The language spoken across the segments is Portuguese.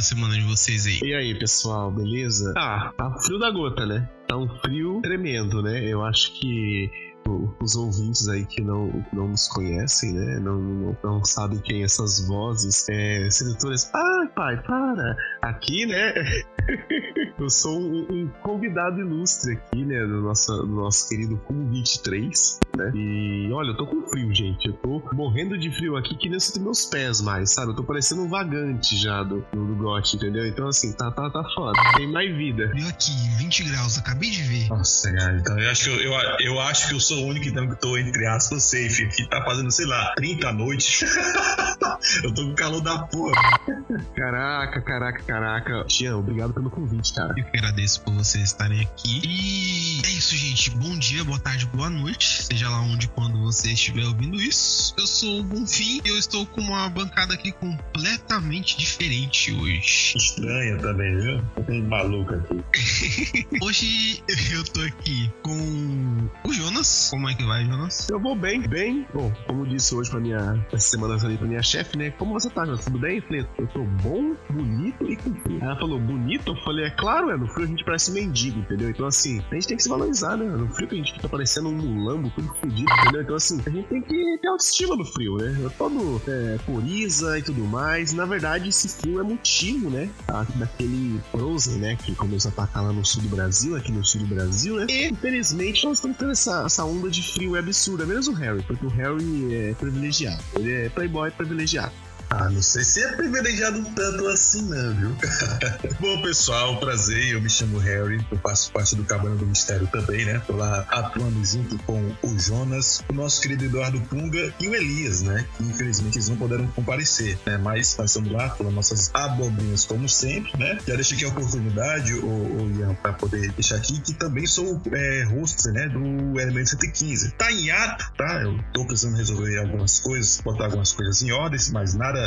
a semana de vocês aí? E aí, pessoal, beleza? Ah, tá frio da gota, né? Tá um frio tremendo, né? Eu acho que os ouvintes aí que não, não nos conhecem, né? Não, não, não sabem quem essas vozes, é, sedutores. Ah, pai, para! Aqui, né? eu sou um, um, convidado ilustre aqui, né? Do nosso, do nosso querido Cum 23, né? E olha, eu tô com frio, gente. Eu tô morrendo de frio aqui que nem eu sinto meus pés mais, sabe? Eu tô parecendo um vagante já do, do, do gote, entendeu? Então, assim, tá, tá, tá foda. Tem mais vida. Viu aqui, 20 graus, acabei de ver. Nossa, cara, então eu acho que eu, eu, eu acho que eu sou o único então que tô, entre aspas, safe. Que tá fazendo, sei lá, 30 à noite. eu tô com calor da porra. Caraca, caraca, caraca. Tião, obrigado pelo convite, cara. Eu que agradeço por vocês estarem aqui. E é isso, gente. Bom dia, boa tarde, boa noite. Seja lá onde quando você estiver ouvindo isso. Eu sou o Bonfim e eu estou com uma bancada aqui completamente diferente hoje. Estranha também, viu? Tem maluco aqui. hoje eu tô aqui com o Jonas. Como é que vai, Jonas? Eu vou bem, bem. Bom, como disse hoje pra minha. Essa semana ali pra minha chefe, né? Como você tá, Jonas? Tudo bem? Eu falei, eu tô bom, bonito e com frio. Ela falou, bonito? Eu falei, é claro, é. No frio a gente parece mendigo, entendeu? Então, assim, a gente tem que se valorizar, né? No frio que a gente fica parecendo um mulambo, tudo fodido, entendeu? Então, assim, a gente tem que ter autoestima no frio, né? Todo é, coriza e tudo mais. Na verdade, esse frio é motivo, né? Daquele Frozen, né? Que começou a atacar lá no sul do Brasil, aqui no sul do Brasil, né? E, infelizmente, nós estamos tendo essa, essa onda de frio absurda. Menos o Harry, porque o Harry é privilegiado. Ele é playboy privilegiado. Ah, não sei se é privilegiado tanto assim, não, viu? Bom, pessoal, prazer. Eu me chamo Harry. Eu faço parte do Cabana do Mistério também, né? Tô lá atuando junto com o Jonas, o nosso querido Eduardo Punga e o Elias, né? Que infelizmente eles não puderam comparecer, né? Mas nós estamos lá com nossas abobrinhas, como sempre, né? Já deixei aqui a oportunidade, o Ian, pra poder deixar aqui, que também sou é, host, né? Do Elemento 115. Tá em ato, tá? Eu tô precisando resolver algumas coisas, botar algumas coisas em ordem, mas nada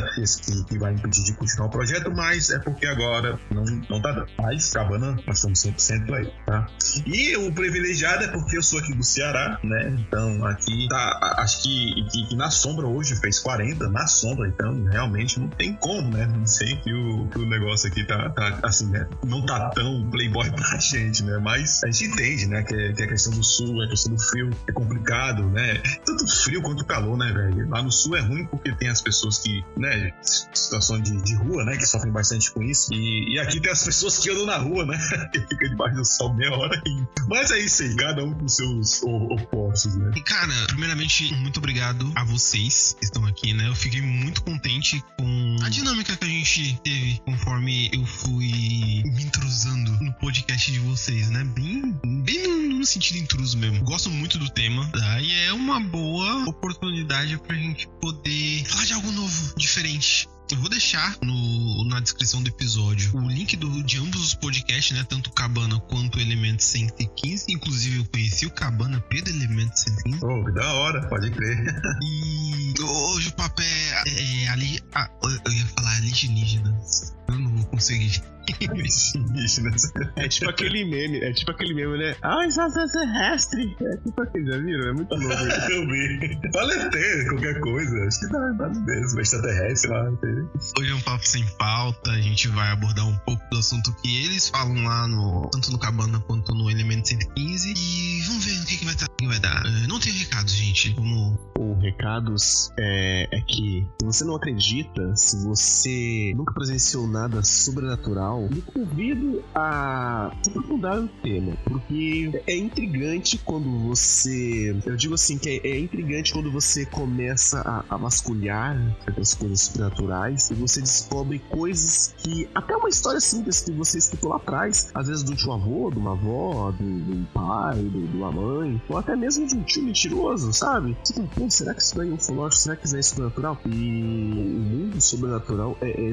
que, que vai impedir de continuar o projeto, mas é porque agora não, não tá dando. Mas Cabana, nós estamos 100% aí, tá? E o privilegiado é porque eu sou aqui do Ceará, né? Então aqui tá, acho que, que, que na sombra hoje fez 40, na sombra, então realmente não tem como, né? Não sei que o, que o negócio aqui tá, tá assim, né? Não tá tão playboy pra gente, né? Mas a gente entende, né? Que, que a questão do sul, a questão do frio é complicado, né? Tanto frio quanto calor, né, velho? Lá no sul é ruim porque tem as pessoas que né, situação de, de rua, né, que sofrem bastante com isso. E, e aqui tem as pessoas que andam na rua, né, que fica debaixo do sol meia hora. E... Mas é isso aí, cada um com seus opostos, né. E cara, primeiramente, muito obrigado a vocês que estão aqui, né. Eu fiquei muito contente com a dinâmica que a gente teve conforme eu fui me intrusando no podcast de vocês, né. Bem, bem no, sentido intruso mesmo. Gosto muito do tema, tá? E é uma boa oportunidade pra gente poder falar de algo novo, de diferente. Eu vou deixar no, na descrição do episódio o link do, de ambos os podcasts, né? Tanto Cabana quanto Elemento 115. Inclusive, eu conheci o Cabana pelo Elemento 115. Oh, da hora, pode crer. E hoje o papel é, é ali. Ah, eu ia falar alienígenas. Eu não vou conseguir. é tipo aquele meme, é tipo aquele meme, né? Ah, extraterrestre! É tipo aquele, já viram? É muito louco. Eu vi. Pode ter qualquer coisa. Acho que dá, dá mesmo. Extraterrestre lá. Hoje é um papo sem pauta. A gente vai abordar um pouco do assunto que eles falam lá no. Tanto no Cabana quanto no Elemento 115. E vamos ver o que, que vai, dar, que vai dar. É, não tem recados, gente. Vamos. O recados é, é que se você não acredita, se você nunca presenciou nada sobrenatural, me convido a se aprofundar no tema, porque é intrigante quando você. Eu digo assim, que é, é intrigante quando você começa a, a vasculhar certas coisas sobrenaturais e você descobre coisas que. Até uma história simples que você escutou lá atrás, às vezes do tio avô, de uma avó, do, pai, do, de uma mãe, ou até mesmo de um tio mentiroso, sabe? Pô, será que isso daí é ufológico? Será que isso daí é sobrenatural? E o mundo sobrenatural é, é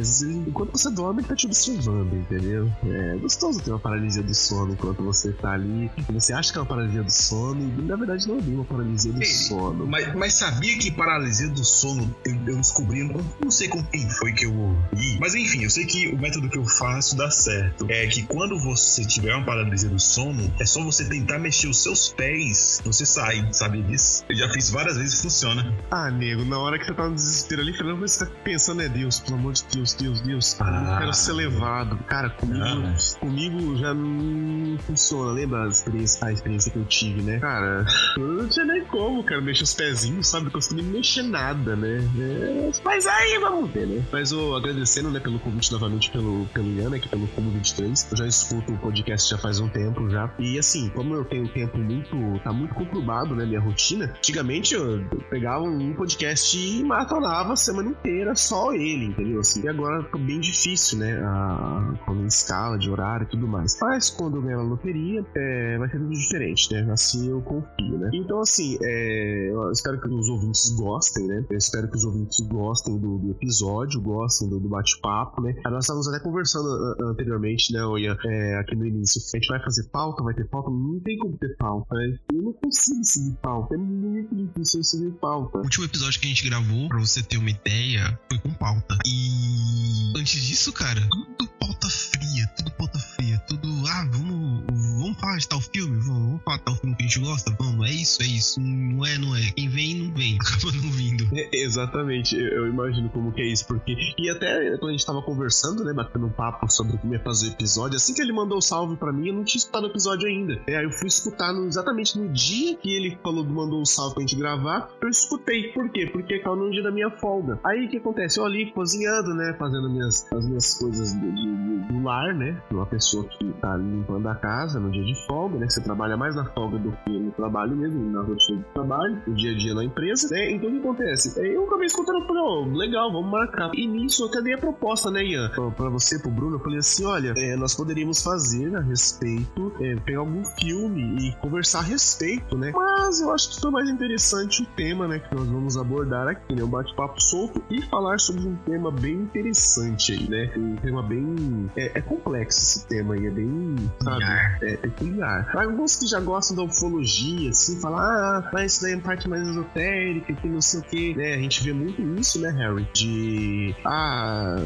enquanto você dorme, ele tá te observando entendeu? É gostoso ter uma paralisia do sono enquanto você tá ali. Você acha que é uma paralisia do sono e na verdade não é uma paralisia do Ei, sono. Mas, mas, sabia que paralisia do sono eu, eu descobri, não, não sei com quem foi que eu ouvi, mas enfim, eu sei que o método que eu faço dá certo. É que quando você tiver uma paralisia do sono, é só você tentar mexer os seus pés, você sai, sabe disso? Eu já fiz várias vezes e funciona. Ah, nego, na hora que você tá no desespero ali, falando, você tá pensando, é Deus, pelo amor de Deus, Deus, Deus. Ah, ser levado. Cara, comigo, ah, comigo já não funciona. Lembra a experiência, a experiência que eu tive, né? Cara, eu não tinha nem como, cara, mexer os pezinhos, sabe? Não consegui mexer nada, né? É, mas aí vamos ver, né? Mas eu agradecendo, né, pelo convite novamente pelo, pelo Ian, aqui pelo Como 23. Eu já escuto o podcast já faz um tempo já. E assim, como eu tenho tempo muito. tá muito conturbado, né? Minha rotina. Antigamente eu pegava um podcast e maratonava a semana inteira só ele, entendeu? Assim, e agora ficou bem difícil, né? A, a escala de horário e tudo mais. Mas quando eu ganhar a loteria, é, vai ser tudo diferente, né? Assim eu confio, né? Então, assim, é, eu espero que os ouvintes gostem, né? Eu espero que os ouvintes gostem do, do episódio, gostem do, do bate-papo, né? Nós estávamos até conversando anteriormente, né, Ian, é, aqui no início. A gente vai fazer pauta, vai ter pauta, não tem como ter pauta. Né? Eu não consigo seguir pauta, é muito difícil seguir pauta. O último episódio que a gente gravou, pra você ter uma ideia, foi com pauta. E antes disso, cara, tudo pauta fria, tudo falar de tal filme, vamos, vamos falar de tal filme que a gente gosta, vamos, é isso, é isso, não é, não é. Quem vem, não vem, acaba não vindo. É, exatamente, eu, imagino como que é isso, porque, e até quando a gente tava conversando, né, batendo um papo sobre como ia fazer o episódio, assim que ele mandou o salve pra mim, eu não tinha escutado o episódio ainda. É, aí eu fui escutar no, exatamente no dia que ele falou, mandou o salve pra gente gravar, eu escutei. Por quê? Porque caiu no dia da minha folga. Aí o que acontece? Eu ali cozinhando, né, fazendo minhas, as minhas coisas do, do, do lar, né, uma pessoa que tá limpando a casa no dia de folga, né, você trabalha mais na folga do que no trabalho mesmo, na rotina de trabalho, no dia a dia na empresa, né, então o que acontece? Eu acabei escutando falei, ó, oh, legal, vamos marcar. E nisso eu até dei a proposta, né, Ian, pra, pra você, pro Bruno, eu falei assim, olha, é, nós poderíamos fazer a respeito, é, pegar algum filme e conversar a respeito, né, mas eu acho que foi mais interessante o tema, né, que nós vamos abordar aqui, né, um bate-papo solto e falar sobre um tema bem interessante aí, né, um tema bem... É, é complexo esse tema aí, é bem, sabe, é Para alguns que já gostam da ufologia, assim, falar, ah, mas isso daí é parte mais esotérica, que não sei o que, né, a gente vê muito isso, né, Harry, de, ah,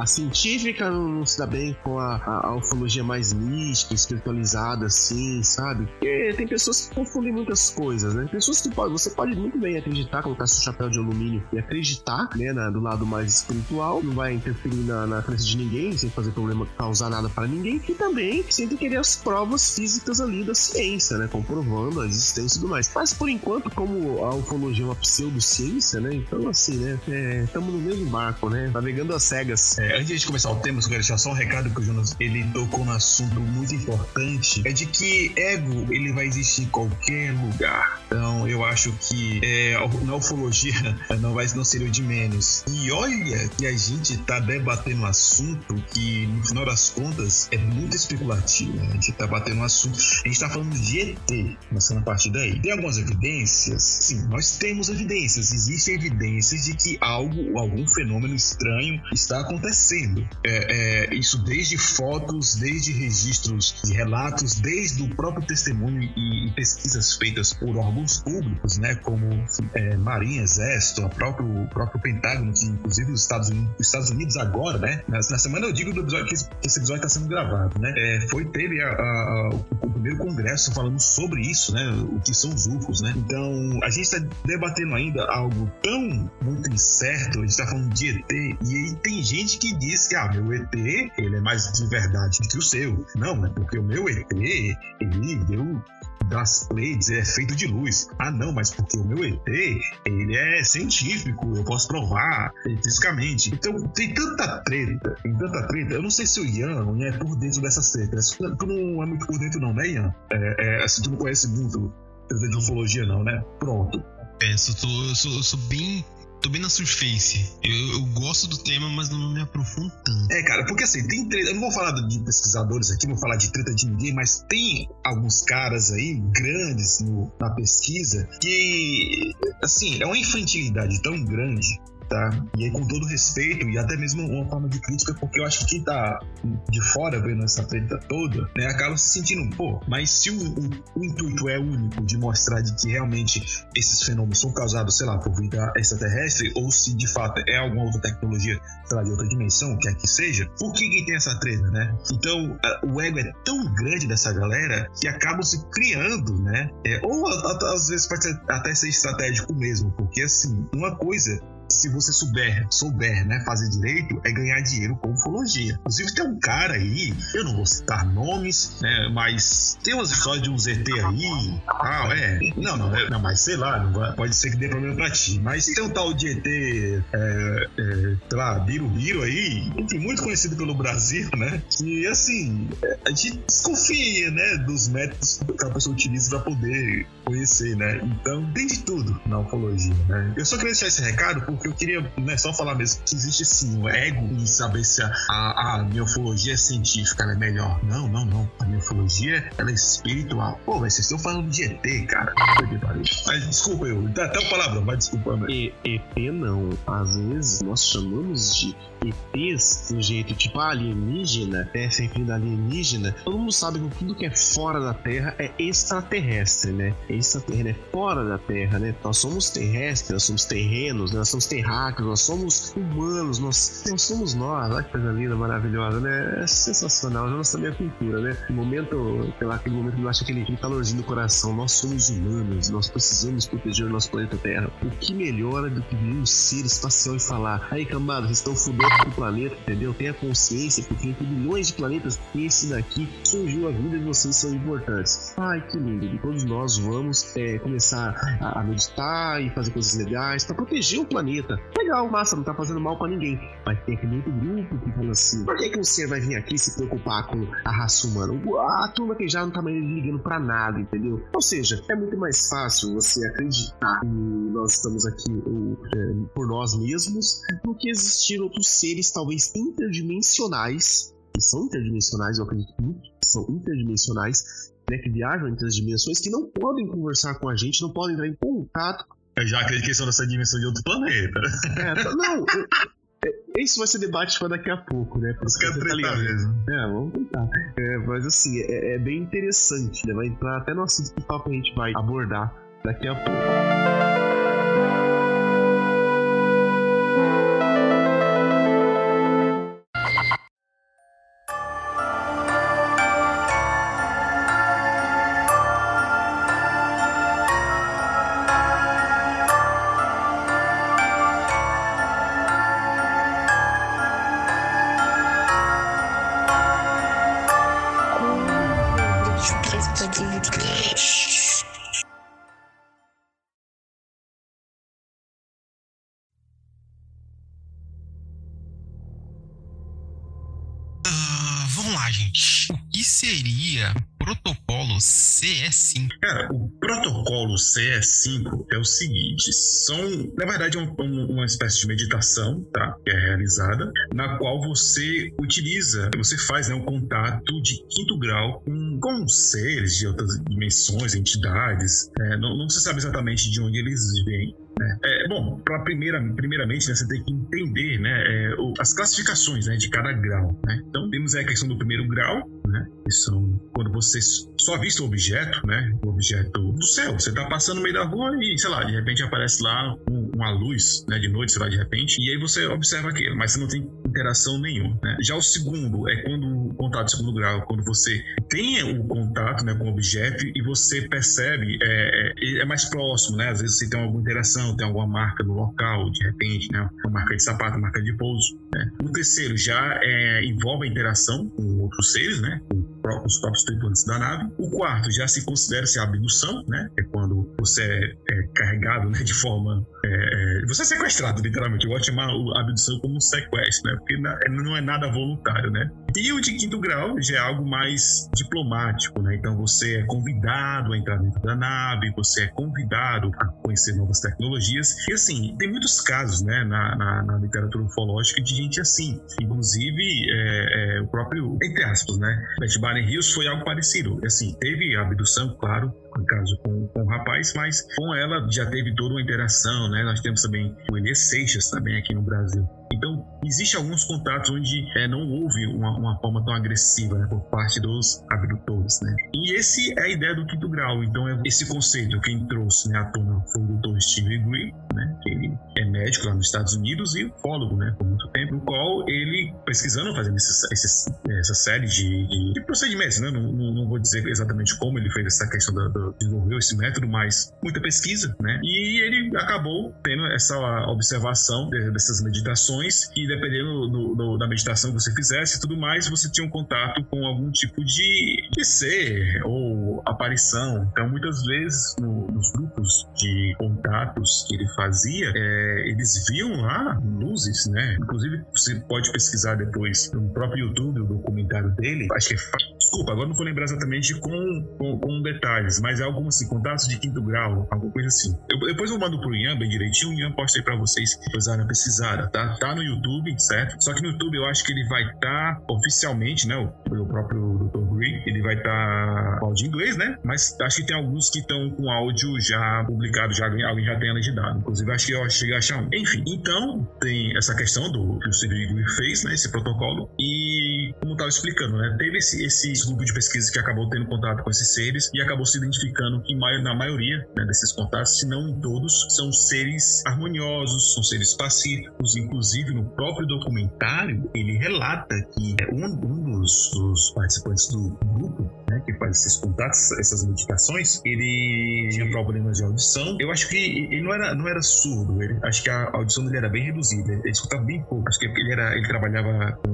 a científica não se dá bem com a, a, a ufologia mais mística, espiritualizada, assim, sabe? Porque tem pessoas que confundem muitas coisas, né? Pessoas que pode, você pode muito bem acreditar, colocar seu chapéu de alumínio e acreditar, né, na, do lado mais espiritual, não vai interferir na, na crença de ninguém, sem fazer problema, causar nada para ninguém, e também sem querer as provas físicas ali da ciência, né? Comprovando a existência e tudo mais. Mas por enquanto, como a ufologia é uma pseudociência, né? Então, assim, né? Estamos é, no mesmo barco, né? Navegando às cegas. É, antes de começar o tema, eu quero deixar só um recado que o Jonas ele tocou no assunto muito importante. É de que ego ele vai existir em qualquer lugar. Então eu acho que é, na ufologia não vai não seria o de menos. E olha que a gente tá debatendo um assunto que no final das contas é muito especulativo. Né? A gente tá batendo um assunto, a gente tá falando de ET, começando a partir daí. Tem algumas evidências? Sim, nós temos evidências. Existem evidências de que algo, algum fenômeno estranho está acontecendo. É, é, isso desde fotos, desde registros de relatos, desde o próprio testemunho e, e pesquisas feitas por órgãos públicos, né, como é, Marinha, Exército, o próprio, próprio Pentágono, que inclusive os Estados Unidos, os Estados Unidos agora, né, na, na semana eu digo do episódio que esse, esse episódio está sendo gravado, né, é, foi teve a, a, o primeiro congresso falando sobre isso, né, o que são os UFOs, né. Então a gente está debatendo ainda algo tão muito incerto, a gente está falando de ET e aí tem gente que diz que ah, meu ET ele é mais de verdade do que o seu. Não, é porque o meu ET ele deu das Pleiades é feito de luz. Ah, não, mas porque o meu ET, ele é científico, eu posso provar fisicamente. Então, tem tanta treta, tem tanta treta. Eu não sei se o Ian é por dentro dessas tretas. Tu não é muito por dentro, não, né, Ian? É, é, assim, tu não conhece muito de ufologia, não, né? Pronto. É, sou, sou, sou bem tô bem na surface. Eu, eu gosto do tema, mas não me aprofundo tanto. É, cara, porque assim, tem treta. Eu não vou falar de pesquisadores aqui, não vou falar de treta de ninguém, mas tem alguns caras aí, grandes no, na pesquisa, que, assim, é uma infantilidade tão grande tá? E aí, com todo respeito e até mesmo uma forma de crítica, porque eu acho que quem tá de fora vendo essa treta toda, né, acaba se sentindo, pô, mas se o, o, o, intuito é único de mostrar de que realmente esses fenômenos são causados, sei lá, por vida extraterrestre, ou se de fato é alguma outra tecnologia, sei lá, de outra dimensão, quer que seja, por que, que tem essa treta, né? Então, o ego é tão grande dessa galera que acabam se criando, né? É, ou às vezes pode ser, até ser estratégico mesmo, porque assim, uma coisa se você souber, souber, né, fazer direito, é ganhar dinheiro com ufologia. Inclusive tem um cara aí, eu não vou citar nomes, né, mas tem umas histórias de um ZT aí, ah, é, não, não, é, não mas sei lá, vai, pode ser que dê problema pra ti, mas tem um tal de ET, é, é, sei lá, Birubiru aí, muito conhecido pelo Brasil, né, e assim, a gente desconfia, né, dos métodos que a pessoa utiliza pra poder conhecer, né, então tem de tudo na ufologia, né. Eu só queria deixar esse recado porque eu queria né, só falar mesmo que existe sim um ego em saber se a, a, a miofologia científica é melhor. Não, não, não. A miofologia ela é espiritual. Pô, mas vocês estão falando de ET, cara. Mas desculpa eu, até o palavrão, mas desculpa. Mas... E, ET não. Às vezes nós chamamos de ETs um jeito tipo alienígena, é sempre alienígena. Todo mundo sabe que tudo que é fora da Terra é extraterrestre, né? É extraterrestre, é fora da Terra, né? Nós somos terrestres, nós somos terrenos, nós somos terráqueos, nós somos humanos, nós, nós somos nós. Olha que coisa linda, maravilhosa, né? É sensacional, já nós também a cultura, né? No momento, lá, aquele momento que eu acho aquele, aquele calorzinho do coração, nós somos humanos, nós precisamos proteger o nosso planeta Terra. O que melhora do que um ser espacial e falar, aí cambada, vocês estão fudendo com o planeta, entendeu? Tenha consciência, porque tem milhões de planetas, esse daqui surgiu a vida de vocês são importantes. Ai, que lindo. E todos nós vamos é, começar a meditar e fazer coisas legais para proteger o planeta. Legal, massa, não tá fazendo mal para ninguém. Mas aquele outro grupo que fala assim: por que, que você vai vir aqui se preocupar com a raça humana? A turma que já não tá mais ligando para nada, entendeu? Ou seja, é muito mais fácil você acreditar que nós estamos aqui ou, é, por nós mesmos do que existir outros seres, talvez interdimensionais, que são interdimensionais, eu acredito muito, que são interdimensionais, né, que viajam entre as dimensões, que não podem conversar com a gente, não podem entrar em contato eu já acredito que são dessa dimensão de outro planeta. É, tá, não. Isso vai ser debate para daqui a pouco, né? Os caras tá mesmo. É, vamos tentar. É, mas assim, é, é, bem interessante, né? Vai entrar até no assunto principal que a gente vai abordar daqui a pouco. CS5 é o seguinte: são, na verdade, é um, um, uma espécie de meditação, tá? Que é realizada, na qual você utiliza, você faz né, um contato de quinto grau com, com seres de outras dimensões, entidades. Né? Não, não se sabe exatamente de onde eles vêm, né? é, bom, pra primeira, primeiramente, né, você tem que entender né, é, o, as classificações né, de cada grau. Né? Então, temos a questão do primeiro grau, né, que são quando você só vista o objeto, né, o objeto do céu. Você está passando no meio da rua e, sei lá, de repente aparece lá um, uma luz né, de noite, sei lá, de repente, e aí você observa aquilo, mas você não tem interação nenhuma. Né? Já o segundo é quando contato de segundo grau, quando você tem o contato né, com o objeto e você percebe, é, é, é mais próximo, né? Às vezes você tem alguma interação, tem alguma marca no local, de repente, né? Uma marca de sapato, marca de pouso. Né? O terceiro já é, envolve a interação com outros seres, né? Com os próprios tripulantes da nave. O quarto já se considera se abdução, né? É quando você é, é carregado né, de forma você é sequestrado, literalmente. Eu gosto de chamar a abdução como um sequestro, né? Porque não é nada voluntário, né? E o de quinto grau já é algo mais diplomático, né? Então você é convidado a entrar dentro da nave, você é convidado a conhecer novas tecnologias. E assim, tem muitos casos, né, na, na, na literatura ufológica de gente assim. Inclusive, é, é, o próprio, entre aspas, né? Beth Barney Hills foi algo parecido. Assim, teve abdução, claro, no caso com, com o rapaz, mas com ela já teve toda uma interação, né? Nós temos também o Elias Seixas também aqui no Brasil. Então, existe alguns contatos onde é, não houve uma, uma forma tão agressiva né, por parte dos abdutores, né? E esse é a ideia do quinto grau. Então, é esse conceito quem trouxe né, à tona foi o Dr. Steve Green, né? Que ele é médico lá nos Estados Unidos e ufólogo, né? Por muito tempo, no qual ele pesquisando, fazendo esses, esses, essa série de, de procedimentos, né? Não, não, não, vou dizer exatamente como ele fez essa questão da, da, desenvolveu esse método, mas muita pesquisa, né? E ele acabou tendo essa observação de, dessas meditações e dependendo do, do, da meditação que você fizesse e tudo mais, você tinha um contato com algum tipo de, de ser ou aparição. Então, muitas vezes no, nos grupos de contatos que ele fazia, é, eles viam lá luzes, né? Inclusive, você pode pesquisar depois no próprio YouTube o documentário dele. Acho que é. Desculpa, agora não vou lembrar exatamente com, com, com detalhes, mas é alguns assim, contatos de quinto grau, alguma coisa assim. Eu, depois eu mando pro Ian bem direitinho, o Ian posta aí pra vocês precisarem pesquisar, tá? Tá no YouTube, certo? Só que no YouTube eu acho que ele vai estar tá, oficialmente, né? O, próprio Dr. Green, ele vai estar tá, com áudio em inglês, né? Mas acho que tem alguns que estão com áudio já publicado, já alguém já tem legendado. Inclusive, acho que eu cheguei a achar um. Enfim, então tem essa questão do que o Steve fez, né? Esse protocolo. E, como eu estava explicando, né? Teve esse, esse grupo de pesquisa que acabou tendo contato com esses seres e acabou se identificando que na maioria né, desses contatos, se não em todos, são seres harmoniosos, são seres pacíficos. Inclusive, no próprio documentário, ele relata que um, um dos, dos participantes do grupo né, que faz esses contatos, essas meditações, ele tinha problemas de audição. Eu acho que ele não era, não era surdo, ele, acho que a audição dele era bem reduzida, ele escutava bem pouco. Acho que ele, era, ele trabalhava com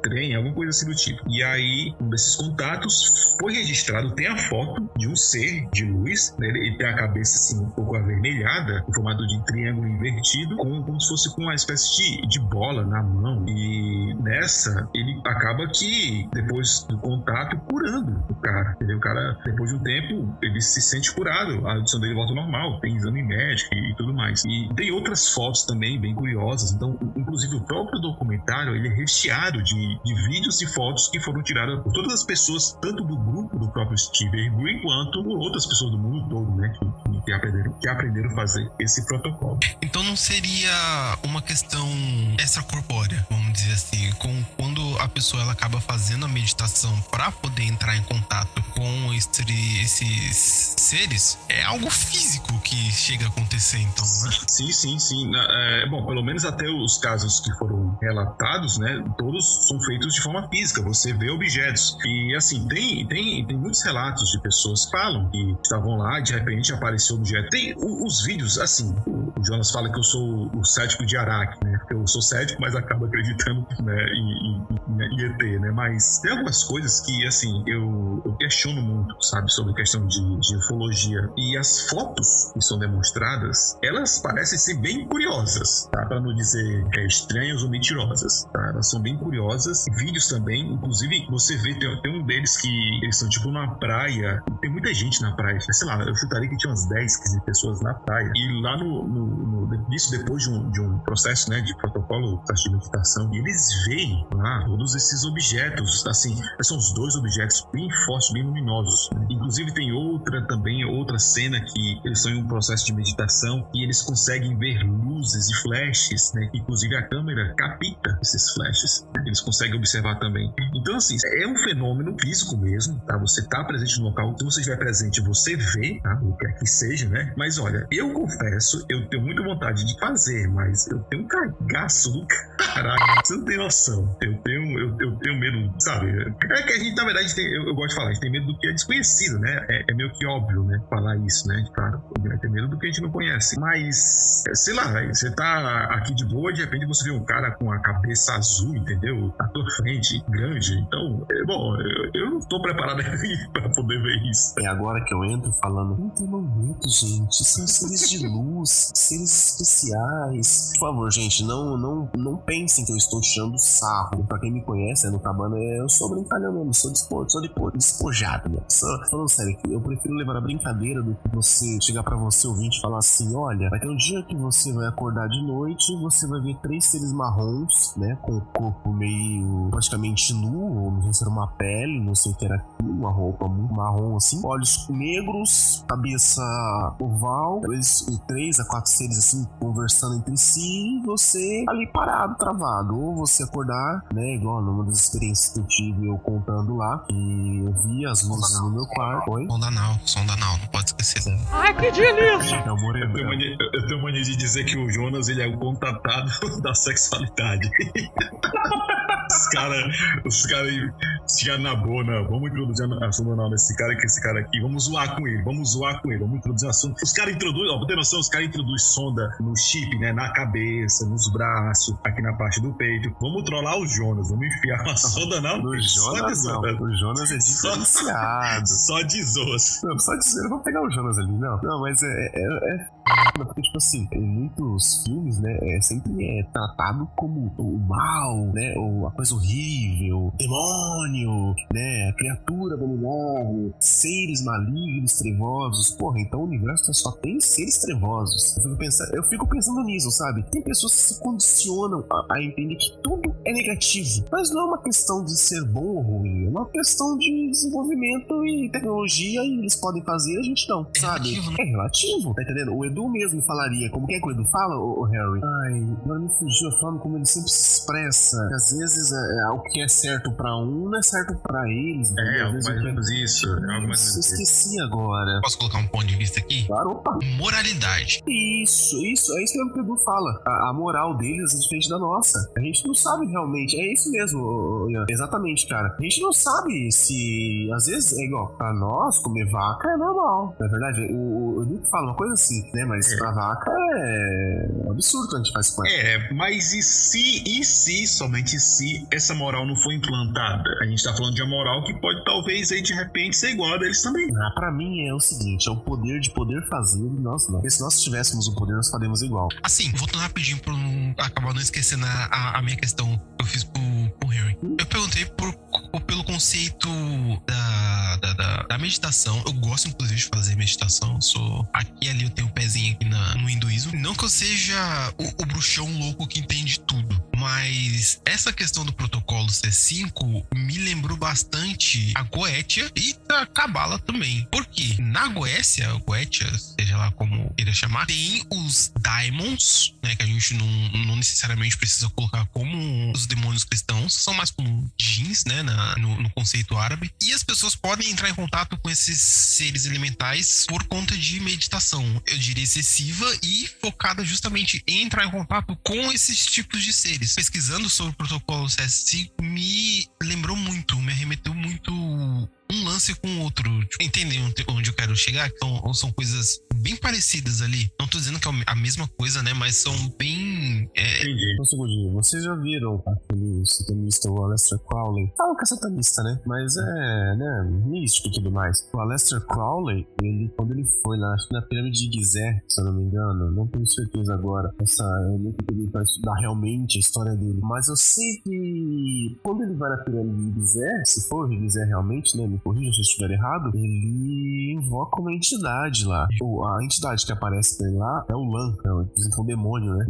trem, alguma coisa assim do tipo. E aí, um desses contatos foi registrado, tem a foto de um ser de luz, né? ele, tem a cabeça assim um pouco avermelhada, em formato de triângulo invertido, com, como se fosse com uma espécie de, de bola na mão. E nessa, ele acaba que, depois do contato, curando o cara. Entendeu? O cara, depois de um tempo, ele se sente curado, a audição dele volta ao normal, tem exame médico e, e tudo mais. E tem outras fotos também bem curiosas. Então, inclusive, o próprio documentário ele é recheado de, de vídeos e fotos que foram tiradas por todas as pessoas, tanto do grupo do próprio Steve Green, quanto por outras pessoas do mundo todo, né? Que, que, aprenderam, que aprenderam a fazer esse protocolo. Então não seria uma questão extracorpórea, vamos dizer assim, com quando a pessoa ela acaba fazendo a meditação para poder entrar em contato com esse, esses seres, é algo físico que chega a acontecer, então, né? Sim, sim, sim. É, bom, pelo menos até os casos que foram relatados, né? Todos são feitos de forma física. Você vê objetos. E assim, tem, tem, tem muitos relatos de pessoas que falam que estavam lá, de repente apareceu objeto. Tem os vídeos, assim, o Jonas fala que eu sou o cético de Araque, né? Eu sou cético, mas acabo acreditando né, em, em, em ET, né? Mas tem algumas coisas que, assim, eu, eu questiono muito, sabe, sobre questão de, de ufologia. E as fotos que são demonstradas, elas parecem ser bem curiosas, tá? Para não dizer é, estranhas ou mentirosas, tá? Elas são bem curiosas. Vídeos também, inclusive, você vê, tem, tem um deles que eles são tipo numa praia, tem muita gente na praia, sei lá, eu chutaria que tinha umas 10, 15 pessoas na praia. E lá no, no, no isso depois de um, de um processo, né, de protocolo de meditação, e eles veem lá todos esses objetos, assim, são os dois objetos bem fortes, bem luminosos. Inclusive tem outra também, outra cena que eles estão em um processo de meditação e eles conseguem ver luzes e flashes, né? Inclusive a câmera capta esses flashes. Eles conseguem observar também. Então, assim, é um fenômeno físico mesmo, tá? Você tá presente no local, se você estiver presente, você vê, tá? O que é que seja, né? Mas olha, eu confesso, eu tenho muita vontade de fazer, mas eu tenho um cagaço do caralho. Você não tem noção. Eu tenho, eu, eu tenho medo, sabe? É que a gente, na verdade, tem, eu, eu, gosto de falar, a gente tem medo do que é desconhecido, né? É, é meio que óbvio, né? Falar isso, né? Claro, vai ter medo do que a gente não conhece. Mas, sei lá, você tá aqui de boa, de repente você vê um cara com a cabeça azul, entendeu? À tua frente, grande. Então, é, bom, eu, eu não tô preparado pra poder ver isso. É agora que eu entro falando, não tem momento, gente. São seres de luz, seres especiais. Por favor, gente, não, não, não pensem que eu estou tirando sarro. Pra quem me conhece, é no Cabana, eu sou brincalhão mesmo, sou, dispo, sou despojado, né? Só, falando sério, eu prefiro levar a brincadeira do que você chegar pra você ouvinte e falar assim: olha, vai ter um dia que você vai acordar de noite e você vai ver três seres marrons, né? Com o corpo meio praticamente nu, ou não sei se era uma pele, não sei o que era aquilo, uma roupa muito marrom assim, olhos negros, cabeça oval, três a quatro seres assim conversando entre si e você ali parado, travado. Ou você acordar, né, igual numa das experiências que eu tive eu contando lá. E eu vi as luzes no meu quarto. Oi? Som da Nau, som da Nau, não pode esquecer. Ai, que delícia! É o Moreno. Eu tenho, mania, eu tenho mania de dizer que o Jonas ele é o contatado da sexualidade. os caras, os caras chegaram na boa, não. Vamos introduzir a sonora nesse cara, que esse cara aqui, vamos zoar com ele, vamos zoar com ele, vamos introduzir a sonda. Os caras introduzem, ó, pra ter noção, os caras introduzem sonda no chip, né, na cabeça, nos braços, aqui na parte do peito. Vamos trollar o Jonas, vamos enfiar uma sonda não. O só de Jonas não. O Jonas é Só- diferenciado. Só de zoas. Não, só dizer, vamos pegar o Jonas ali, não. Não, mas é. é, é porque, tipo assim, em muitos filmes, né, é sempre é tratado como o mal, né, ou a coisa horrível, demônio, né, a criatura abominável, seres malignos, trevosos. Porra, então o universo só tem seres trevosos. Eu fico pensando, eu fico pensando nisso, sabe? Tem pessoas que se condicionam a, a entender que tudo é negativo. Mas não é uma questão de ser bom ou ruim, é uma questão de desenvolvimento e tecnologia e eles podem fazer, a gente não, É sabe? relativo, né? É relativo, tá entendendo? O Edu mesmo falaria, como que é que o Edu fala, o, Harry? Ai, agora me fugiu a forma como ele sempre se expressa. Às vezes é, é, o que é certo pra um não é certo pra eles. É, é- menos isso. é menos isso. esqueci agora. Posso colocar um ponto de vista aqui? Claro, opa. Moralidade. Isso, isso, é isso mesmo que o Edu fala. A, a moral deles é diferente da nossa. A gente não sabe realmente. É isso mesmo, Ian. Exatamente, cara. A gente não sabe se. Às vezes é igual. Pra nós, comer vaca é normal. Na verdade, o, o Edu fala uma coisa assim, né? Mas É. pra vaca é absurdo a gente faz com ela. É, mas e se, e se, somente se, essa moral não for implantada? A gente tá falando de uma moral que pode talvez aí de repente ser igual a deles também. Ah, pra mim é o seguinte: é o poder de poder fazer e nós não. Porque se nós tivéssemos o poder, nós faríamos igual. Assim, voltando rapidinho pra não acabar não esquecendo a, a- minha questão que eu fiz pro, pro Harry. Eu perguntei por, por- pelo conceito da, da, da- da meditação. Eu gosto, inclusive, de fazer meditação. Eu sou aqui e ali eu tenho um pezinho aqui na- no hinduísmo. Não que eu seja o, o bruxão louco que entende tudo. Mas essa questão do protocolo C5 me lembrou bastante a Goetia e a Cabala também. Porque na Goécia, Goetia, seja lá como queira chamar, tem os Daimons, né? Que a gente não, não necessariamente precisa colocar como os demônios cristãos, são mais como jeans, né? na- no, no conceito árabe. E as pessoas podem entrar em contato com esses seres elementais por conta de meditação, eu diria excessiva e focada justamente em entrar em contato com esses tipos de seres. Pesquisando sobre o protocolo CS5 me lembrou muito, me arremeteu muito um lance com o outro. Tipo, entendem onde- eu quero chegar? São, são coisas bem parecidas ali. Não tô dizendo que é a mesma coisa, né? Mas são bem. é, Entendi. Um segundinho, vocês já viram aquele satanista, o Aleister Crowley? Falam que é satanista, né? Mas é, né, místico e tudo mais. O Aleister Crowley, ele, quando ele foi lá, acho que na pirâmide de Gizé, se eu não me engano, não tenho certeza agora, essa, eu nunca peguei pra estudar realmente a história dele, mas eu sei que quando ele vai na pirâmide de Gizé, se for de Gizé realmente, né, me corrija se eu estiver errado, ele invoca uma entidade lá. Ou a entidade que aparece pra ele lá é o Lan, é o, é um demônio, né?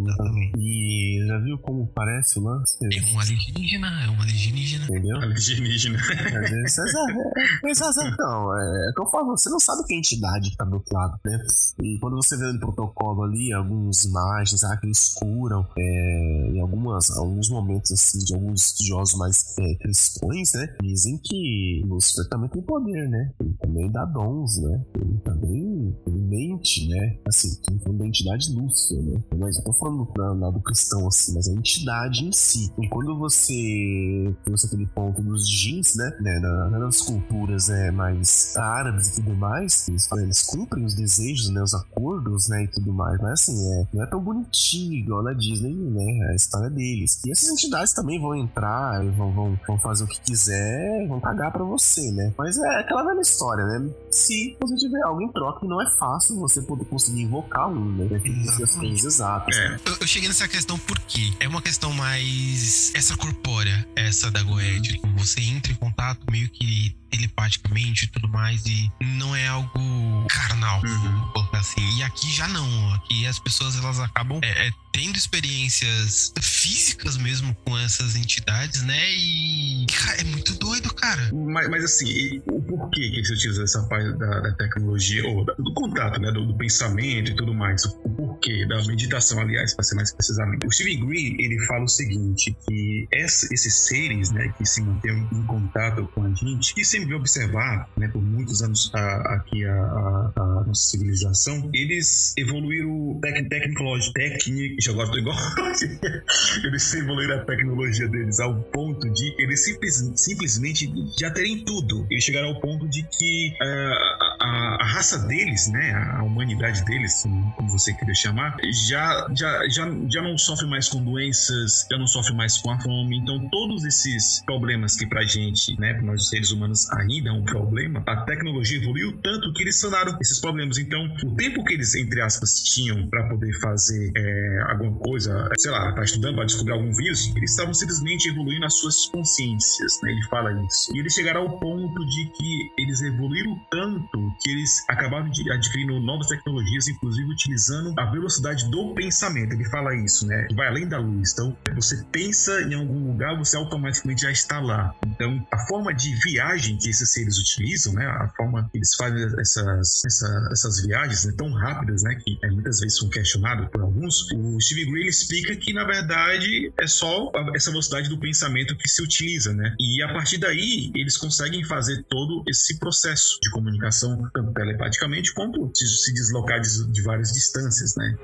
E já viu como parece o lance? é um alienígena, é um alienígena. Entendeu? Alienígena. Às vezes, é, é, é, não, é, é que eu falo, você não sabe que é a entidade que tá do outro lado, né? E quando você vê no protocolo ali, algumas imagens ah, que eles curam, é, em algumas, alguns momentos assim, de alguns estudiosos mais é, cristãos, né? Dizem que Lúcifer também tem poder, né? Ele também dá dons, né? Ele também ele mente, né? Assim, falando da entidade Lúcifer, né? Mas eu tô falando na, na do cristão, assim, mas a entidade em si. E quando você trouxe aquele ponto dos jeans, né? né na- nas culturas é, mais árabes e tudo mais, eles, eles cumprem os desejos, né? Os acordos, né? E tudo mais. Mas assim, é, não é tão bonitinho igual na Disney, né? A história deles. E essas entidades também vão entrar vão, vão, vão fazer o que quiser, vão cagar pra você, né? Mas é aquela velha história, né? Se você tiver algo em troca, não é fácil você poder conseguir invocar um, né? Tem que ser as coisas exatas. É. Eu, eu cheguei nessa questão porque é uma questão mais extracorpórea, essa da Goethe. Tipo, Você entra em contato meio que telepaticamente e tudo mais, e não é algo carnal, Uhum. vamos colocar assim. E aqui já não. Aqui as pessoas elas acabam é, é, tendo experiências físicas mesmo com essas entidades, né? E cara, é muito doido, cara. Mas, mas assim, e o porquê que você utiliza essa parte da, da tecnologia, ou da- do contato, né? Do, do pensamento e tudo mais. O porquê da meditação, aliás, para ser mais precisamente. O Steve Green, ele fala o seguinte, que esses seres, né, que se mantêm em contato com a gente, que sempre observar, né, por muitos anos a, aqui a, a, a, nossa civilização, eles evoluíram tec, tecnologia, técnica, agora tô igual, eles evoluíram a tecnologia deles ao ponto de eles simples, simplesmente já terem tudo. Eles chegaram ao ponto de que uh, a, raça deles, né, a humanidade deles, como você queria chamar, já, já, já, já não sofre mais com doenças, já não sofre mais com a fome. Então, todos esses problemas que pra gente, né, pra nós seres humanos ainda é um problema, a tecnologia evoluiu tanto que eles sanaram esses problemas. Então, o tempo que eles, entre aspas, tinham para poder fazer é, alguma coisa, sei lá, tá estudando para descobrir algum vírus, eles estavam simplesmente evoluindo as suas consciências, né? Ele fala isso. E eles chegaram ao ponto de que eles evoluíram tanto que eles acabaram adquirindo novas tecnologias, inclusive utilizando a velocidade do pensamento. Ele fala isso, né? Vai além da luz. Então, você pensa em algum lugar, você automaticamente já está lá. Então, a forma de viagem que esses seres utilizam, né? A forma que eles fazem essas, essa, essas viagens né? tão rápidas, né? Que é, muitas vezes são questionados por alguns. O Steve Gray explica que, na verdade, é só essa velocidade do pensamento que se utiliza, né? E a partir daí, eles conseguem fazer todo esse processo de comunicação tanto telepaticamente quanto se deslocar de, de várias distâncias, né?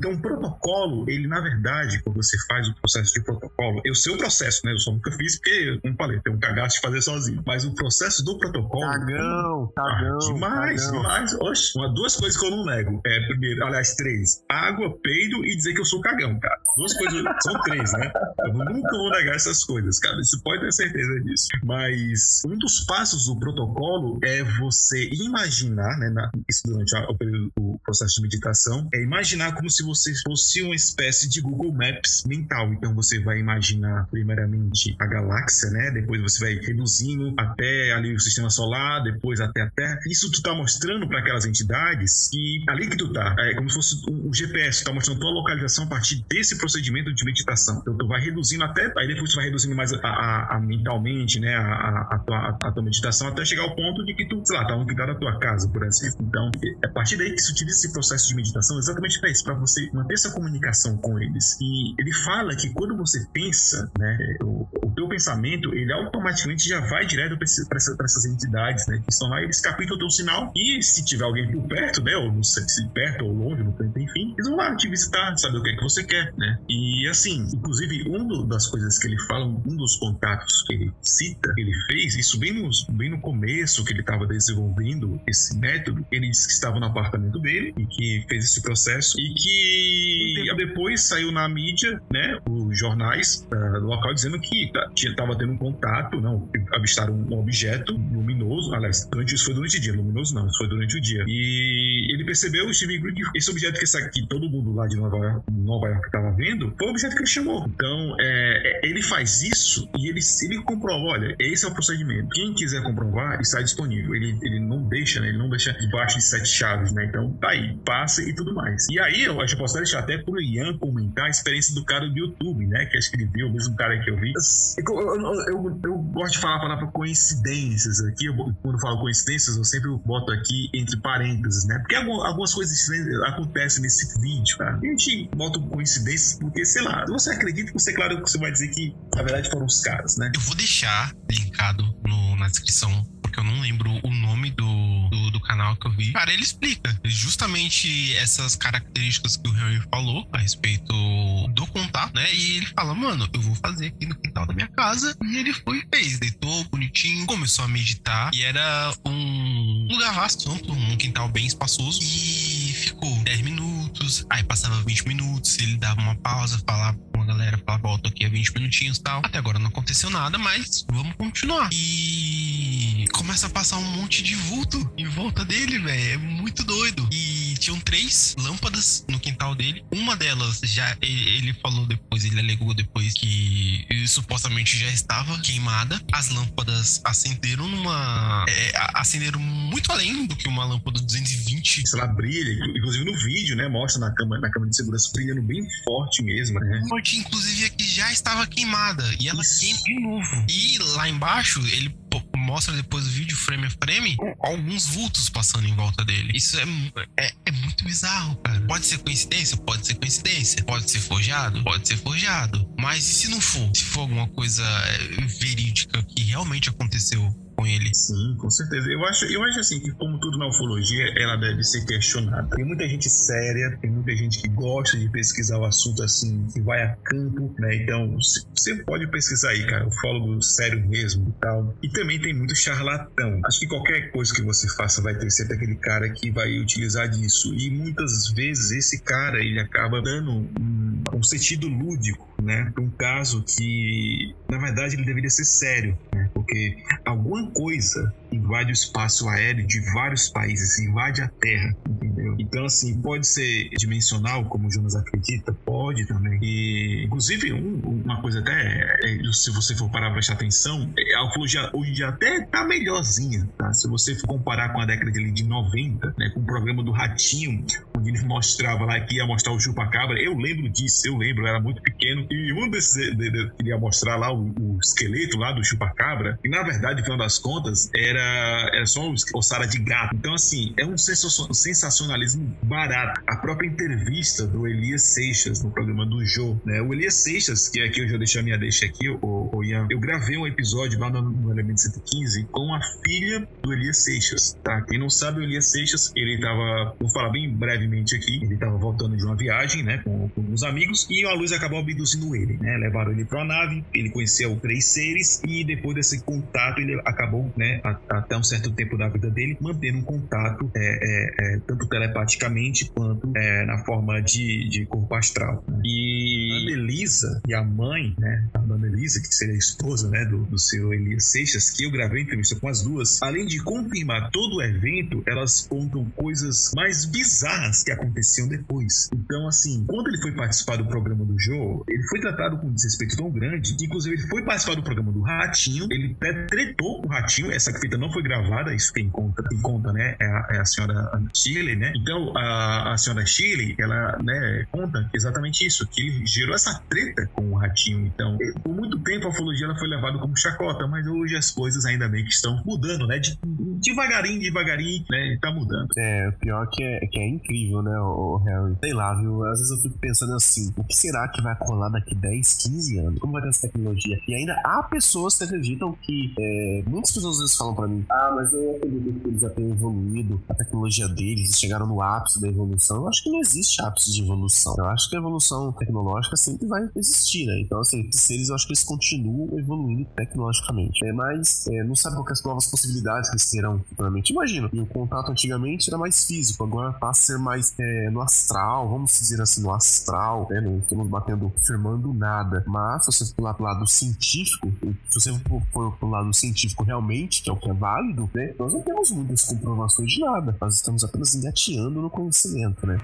Então, o protocolo, ele na verdade, quando você faz o processo de protocolo, sei o processo, né? Eu só nunca fiz porque, como falei, tem um cagaço de fazer sozinho. Mas o processo do protocolo. Cagão, cagão. Ah, demais, cagão. demais. Oxe, uma, duas coisas que eu não nego. É, primeiro, aliás, três: água, peido e dizer que eu sou cagão, cara. Duas coisas, são três, né? Eu nunca vou negar essas coisas, cara. Você pode ter certeza disso. Mas um dos passos do protocolo é você imaginar, né? Na, isso durante a, o, o processo de meditação, é imaginar como se se você fosse uma espécie de Google Maps mental. Então você vai imaginar primeiramente a galáxia, né? Depois você vai reduzindo até ali o sistema solar, depois até a Terra. Isso tu tá mostrando para aquelas entidades que ali que tu tá, é como se fosse um GPS, tu tá mostrando tua localização a partir desse procedimento de meditação. Então tu vai reduzindo até, aí depois tu vai reduzindo mais a, a, a mentalmente, né? A, a, tua, a, tua meditação até chegar ao ponto de que tu, sei lá, tá um cuidado da tua casa, por assim. Então, é a partir daí que se utiliza esse processo de meditação exatamente para isso, para você você manter essa comunicação com eles. E ele fala que quando você pensa, né, o, o teu pensamento, ele automaticamente já vai direto para essa, essas entidades, né, que estão lá, eles captam o teu sinal e se tiver alguém por perto, né, ou não sei se perto ou longe, não tem, enfim, eles vão lá te visitar, saber o que é que você quer, né. E assim, inclusive, uma das coisas que ele fala, um dos contatos que ele cita, que ele fez, isso bem no, bem no começo que ele estava desenvolvendo esse método, ele disse que estava no apartamento dele e que fez esse processo e que e depois saiu na mídia, né, os jornais uh, do local dizendo que estava tendo um contato, não, avistaram um objeto luminoso, aliás, durante, isso foi durante o dia, luminoso não, isso foi durante o dia. E ele percebeu, o Steve Green, que esse objeto que, essa, que todo mundo lá de Nova York, Nova York estava vendo, foi o objeto que ele chamou. Então, é, é, ele faz isso e ele, ele comprova, olha, esse é o procedimento. Quem quiser comprovar, está disponível. Ele, ele não deixa, né, ele não deixa debaixo de sete chaves, né, então tá aí, passa e tudo mais. E aí, eu acho posso deixar até pro Ian comentar a experiência do cara do YouTube, né? Que acho que ele viu, o mesmo cara que eu vi. Eu, eu, eu, eu gosto de falar a palavra coincidências aqui. Eu, quando falo coincidências, eu sempre boto aqui entre parênteses, né? Porque algumas coisas acontecem nesse vídeo, cara. A gente bota coincidências porque, sei lá, você acredita, você, claro, você vai dizer que na verdade foram os caras, né? Eu vou deixar linkado no, na descrição porque eu não lembro o nome do, do, do, canal que eu vi. Cara, ele explica justamente essas características que o Henry falou a respeito do contato, né? E ele fala, mano, eu vou fazer aqui no quintal da minha casa. E ele foi e fez, deitou bonitinho, começou a meditar. E era um lugar vasto, um quintal bem espaçoso. E ficou 10 minutos, aí passava 20 minutos, ele dava uma pausa, falava com a galera, falava, volta aqui a 20 minutinhos e tal. Até agora não aconteceu nada, mas vamos continuar. E começa a passar um monte de vulto em volta dele, velho. É muito doido. E tinham três lâmpadas no quintal dele. Uma delas já ele falou depois, ele alegou depois que supostamente já estava queimada. As lâmpadas acenderam numa. É, acenderam muito além do que uma lâmpada 220. Ela brilha, inclusive no vídeo, né? Mostra na câmera, na câmera de segurança brilhando bem forte mesmo, né? Forte, inclusive, é que já estava queimada. E ela Isso. queima de novo. E lá embaixo, ele mostra depois o vídeo frame a frame alguns vultos passando em volta dele. Isso é, é, é muito bizarro, cara. Pode ser coincidência? Pode ser coincidência. Pode ser forjado? Pode ser forjado. Mas e se não for? Se for alguma coisa é, verídica que realmente aconteceu com ele. Sim, com certeza. Eu acho, eu acho assim que, como tudo na ufologia, ela deve ser questionada. Tem muita gente séria, tem muita gente que gosta de pesquisar o assunto assim, que vai a campo, né? Então, você pode pesquisar aí, cara, ufólogo sério mesmo e tal. E também tem muito charlatão. Acho que qualquer coisa que você faça vai ter sempre aquele cara que vai utilizar disso. E muitas vezes esse cara, ele acaba dando um, um sentido lúdico, né? Um caso que, na verdade, ele deveria ser sério, né? Porque alguma coisa invade o espaço aéreo de vários países, invade a Terra, entendeu? Então, assim, pode ser dimensional, como o Jonas acredita, pode também. E, inclusive, um, uma coisa até, é, se você for parar pra prestar atenção, é, a ufologia hoje já até tá melhorzinha, tá? Se você for comparar com a década de 90, né, com o programa do Ratinho, ele mostrava lá que ia mostrar o chupacabra, eu lembro disso, eu lembro, eu era muito pequeno, e um desses, de, de, ele ia mostrar lá o, o esqueleto lá do chupacabra, e na verdade, no final das contas, era era, só ossada de gato. Então, assim, é um sensacionalismo barato. A própria entrevista do Elias Seixas no programa do Jô, né? O Elias Seixas, que aqui eu já deixei a minha deixa aqui, o, o Ian, eu gravei um episódio lá no, no Elemento 115 com a filha do Elias Seixas, tá? Quem não sabe, o Elias Seixas, ele tava, vou falar bem brevemente aqui, ele tava voltando de uma viagem, né, com, com uns amigos, e a luz acabou abduzindo ele, né? Levaram ele para a nave, ele conheceu três seres, e depois desse contato, ele acabou, né, a, até um certo tempo da vida dele, mantendo um contato é, é, é, tanto telepaticamente quanto é, na forma de, de corpo astral. Né? E a Elisa e a mãe, né, a Dona Elisa, que seria a esposa né, do, do seu Elias Seixas, que eu gravei entrevista com as duas, além de confirmar todo o evento, elas contam coisas mais bizarras que aconteciam depois. Então, assim, quando ele foi participar do programa do Joe, ele foi tratado com um desrespeito tão grande que, inclusive, ele foi participar do programa do Ratinho, ele até tretou com o Ratinho, essa fita não foi gravada, isso tem conta, tem conta, né? É a, é a senhora Shirley, né? Então, a, a senhora Shirley, ela, né, conta exatamente isso, que ele gerou essa treta com o ratinho. Então, por muito tempo a ufologia ela foi levada como chacota, mas hoje as coisas ainda bem que estão mudando, né? De, devagarinho, devagarinho, né? Tá mudando. É, o pior que é, que é incrível, né, o, Harry? Sei lá, viu? Às vezes eu fico pensando assim, o que será que vai colar daqui 10, 15 anos? Como vai ter essa tecnologia? E ainda há pessoas que acreditam que é, muitas pessoas às vezes falam pra mim, ah, mas eu acredito que eles já têm evoluído a tecnologia deles, eles chegaram no ápice da evolução. Eu acho que não existe ápice de evolução. Eu acho que a evolução tecnológica sempre vai existir, né? Então, assim, esses seres eu acho que eles continuam evoluindo tecnologicamente. É, mas é, não sabe quais novas possibilidades que eles terão futuramente. Imagina, e o contato antigamente era mais físico, agora passa a ser mais é, no astral, vamos dizer assim, no astral, né? Não estamos batendo, firmando nada. Mas se você lá pro lado científico, se você for pro lado científico realmente, que é o que é válido, né? Nós não temos muitas comprovações de nada. Nós estamos apenas engateando no conhecimento, né?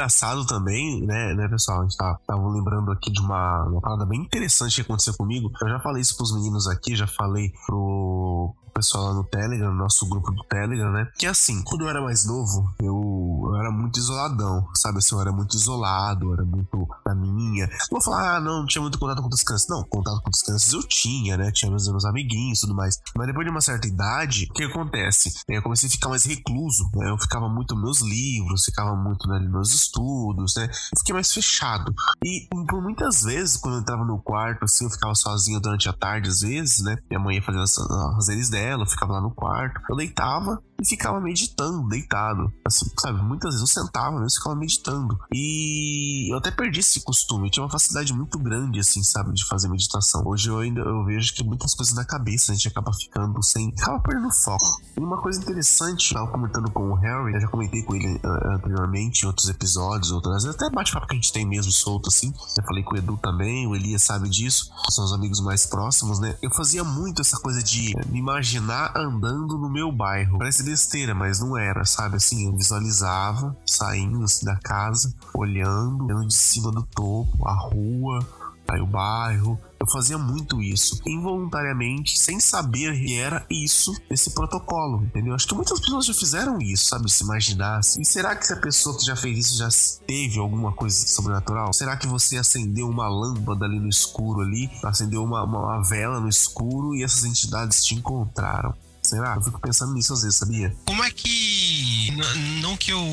Engraçado também, né, né, pessoal? A gente tá, tava lembrando aqui de uma, uma parada bem interessante que aconteceu comigo. Eu já falei isso pros meninos aqui, já falei pro, pessoal lá no Telegram, no nosso grupo do Telegram, né? Que assim, quando eu era mais novo, eu, eu era muito isoladão, sabe? Assim, eu era muito isolado, eu era muito na minha. Não vou falar, ah, não, não tinha muito contato com crianças. Não, contato com crianças eu tinha, né? Tinha meus, meus amiguinhos e tudo mais. Mas depois de uma certa idade, o que acontece? Eu comecei a ficar mais recluso, né? Eu ficava muito nos meus livros, ficava muito né, nos meus estudos, né? Eu fiquei mais fechado. E por muitas vezes, quando eu entrava no quarto, assim, eu ficava sozinho durante a tarde, às vezes, né? Minha mãe ia fazer as, as dela dela, eu ficava lá no quarto. Eu deitava e ficava meditando, deitado. Assim, sabe? Muitas vezes eu sentava mesmo ficava meditando. E eu até perdi esse costume. Eu tinha uma facilidade muito grande, assim, sabe? De fazer meditação. Hoje eu ainda eu vejo que muitas coisas na cabeça a gente acaba ficando sem. acaba perdendo foco. E uma coisa interessante, eu tava comentando com o Harry, eu já comentei com ele uh, anteriormente em outros episódios, outras até bate-papo que a gente tem mesmo solto, assim. Já falei com o Edu também, o Elias sabe disso, são os amigos mais próximos, né? Eu fazia muito essa coisa de me imaginar andando no meu bairro. Parece besteira, mas não era, sabe? Assim, eu visualizava saindo assim, da casa, olhando, olhando de cima do topo, a rua, aí o bairro. Eu fazia muito isso, involuntariamente, sem saber que era isso, esse protocolo, entendeu? Acho que muitas pessoas já fizeram isso, sabe? Se imaginar. E será que se a pessoa que já fez isso já teve alguma coisa sobrenatural? Será que você acendeu uma lâmpada ali no escuro ali, acendeu uma, uma, uma vela no escuro e essas entidades te encontraram? Será? Eu fico pensando nisso às vezes, sabia? Como é que. Não que eu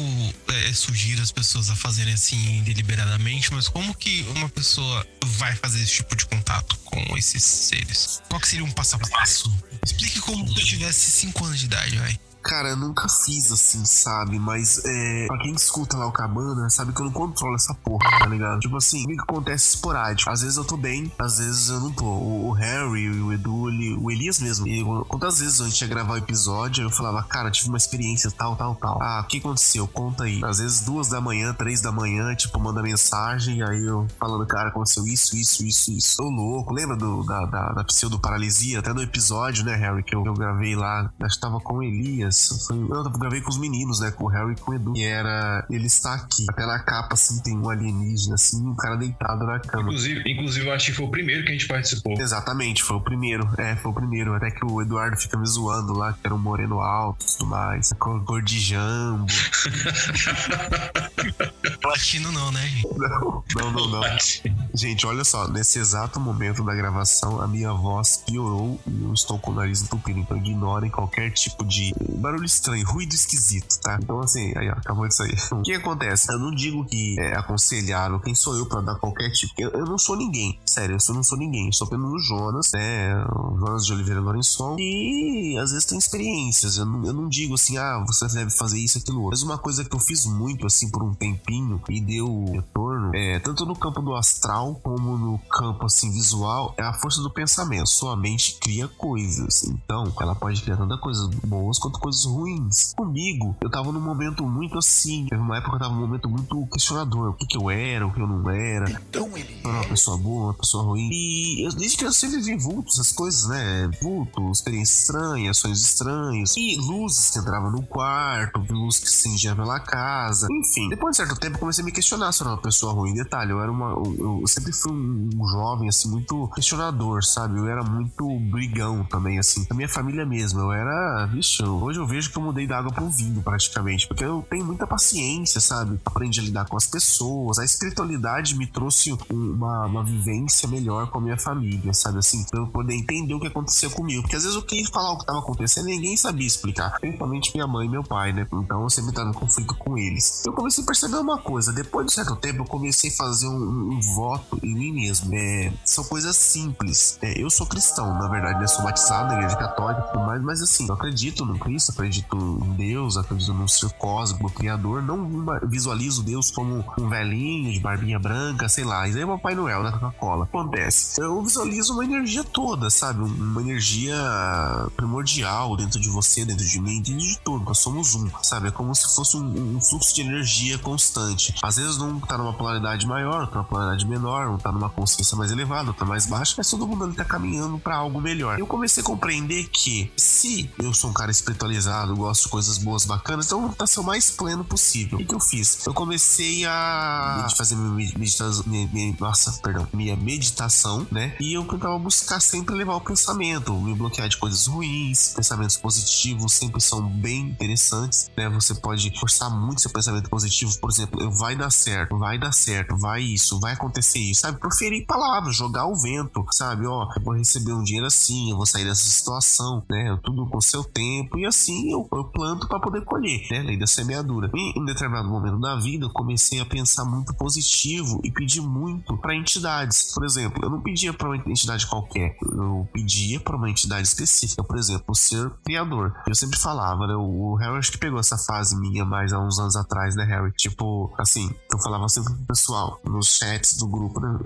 é, sugiro as pessoas a fazerem assim deliberadamente, mas como que uma pessoa vai fazer esse tipo de contato com esses seres? Qual que seria um passo a passo? Explique como se eu tivesse 5 anos de idade, vai. Cara, eu nunca fiz assim, sabe? Mas é, pra quem escuta lá o Cabana, sabe que eu não controlo essa porra, tá ligado? Tipo assim, o que acontece esporádico. Às vezes eu tô bem, às vezes eu não tô. O, o Harry, o Edu, o Elias mesmo. E, quantas vezes a gente ia gravar o episódio, eu falava, cara, tive uma experiência tal, tal, tal. Ah, o que aconteceu? Conta aí. Às vezes duas da manhã, três da manhã, tipo, manda mensagem, aí eu falando, cara, aconteceu isso, isso, isso, isso. Tô louco. Lembra do, da, da, da pseudo-paralisia? Até no episódio, né, Harry, que eu, eu gravei lá. Acho que tava com o Elias foi, eu gravei com os meninos, né? Com o Harry e com o Edu. E era. Ele está aqui. Até na capa, assim, tem um alienígena, assim, um cara deitado na cama. Inclusive, inclusive, eu acho que foi o primeiro que a gente participou. Exatamente, foi o primeiro. É, foi o primeiro. Até que o Eduardo fica me zoando lá, que era um moreno alto e tudo mais. Cor, cor de jambo. Latino não, né, gente? Não, não, não, não. Gente, olha só, nesse exato momento da gravação, a minha voz piorou e eu estou com o nariz entupido. Então ignorem qualquer tipo de barulho estranho, ruído esquisito, tá? Então, assim, aí, ó, acabou de sair. O que acontece? Eu não digo que é aconselhável, quem sou eu pra dar qualquer tipo. Eu, eu não sou ninguém, sério, eu não sou ninguém. Eu sou apenas o Jonas, né? O Jonas de Oliveira Lourençon. E às vezes tem experiências. Eu não, eu não digo assim, ah, você deve fazer isso, aquilo outro. Mas uma coisa que eu fiz muito, assim, por um tempinho e deu retorno, é, tanto no campo do astral como no campo, assim, visual, é a força do pensamento. Sua mente cria coisas. Então, ela pode criar tanto coisas boas quanto coisas ruins. Comigo, eu tava num momento muito assim. Teve uma época que eu tava num momento muito questionador. O que, que eu era, o que eu não era. Então ele. Eu era uma é. pessoa boa, uma pessoa ruim. E eu, desde que eu sempre vi vultos, essas coisas, né? Vultos, experiências estranhas, sonhos estranhos. E luzes que entravam no quarto, luzes que se pela casa. Enfim, depois de certo tempo, eu comecei a me questionar se eu era uma pessoa ruim. Detalhe, eu era uma. Eu, eu sempre fui um, um jovem, assim, muito questionador, sabe? Eu era muito brigão também, assim. Da minha família mesmo. Eu era. Vixe, hoje eu vejo vejo que eu mudei da água pro vinho, praticamente. Porque eu tenho muita paciência, sabe? Aprendi a lidar com as pessoas. A espiritualidade me trouxe uma, uma vivência melhor com a minha família, sabe? Assim, pra eu poder entender o que aconteceu comigo. Porque às vezes eu queria falar o que tava acontecendo ninguém sabia explicar. Principalmente minha mãe e meu pai, né? Então eu sempre tava em conflito com eles. Eu comecei a perceber uma coisa. Depois de um certo tempo, eu comecei a fazer um, um, um voto em mim mesmo. É, são coisas simples. É, eu sou cristão, na verdade, né? Sou batizado na igreja católica e tudo mais, mas assim, eu acredito no Cristo, acredito acredito em Deus, acredito num ser cósmico, criador, não visualizo Deus como um velhinho de barbinha branca, sei lá. Isso aí é Papai Noel da Coca-Cola. Acontece. Eu visualizo uma energia toda, sabe? Uma energia primordial dentro de você, dentro de mim, dentro de tudo. Nós somos um, sabe? É como se fosse um, um fluxo de energia constante. Às vezes um tá numa polaridade maior, outro numa polaridade menor, um tá numa consciência mais elevada, outro tá mais baixa, mas todo mundo ali tá caminhando para algo melhor. Eu comecei a compreender que se eu sou um cara espiritualizado, eu gosto de coisas boas, bacanas, então vou ser o mais pleno possível. O que, eu fiz? Eu comecei a fazer minha meditação, minha, nossa, perdão, minha meditação, né? E eu tentava buscar sempre levar o pensamento, me bloquear de coisas ruins, pensamentos positivos sempre são bem interessantes, né? Você pode forçar muito seu pensamento positivo, por exemplo, vai dar certo, vai dar certo, vai isso, vai acontecer isso, sabe? Proferir palavras, jogar o vento, sabe? Ó, eu vou receber um dinheiro assim, eu vou sair dessa situação, né? Tudo com seu tempo e assim eu, eu planto para poder colher, né? Lei da semeadura. E em determinado momento da vida, eu comecei a pensar muito positivo e pedir muito para entidades. Por exemplo, eu não pedia para uma entidade qualquer, eu pedia para uma entidade específica, por exemplo, o ser criador. Eu sempre falava, né? O Harry acho que pegou essa fase minha mais há uns anos atrás, né, Harry? Tipo, assim, eu falava sempre pro pessoal nos chats do grupo, né?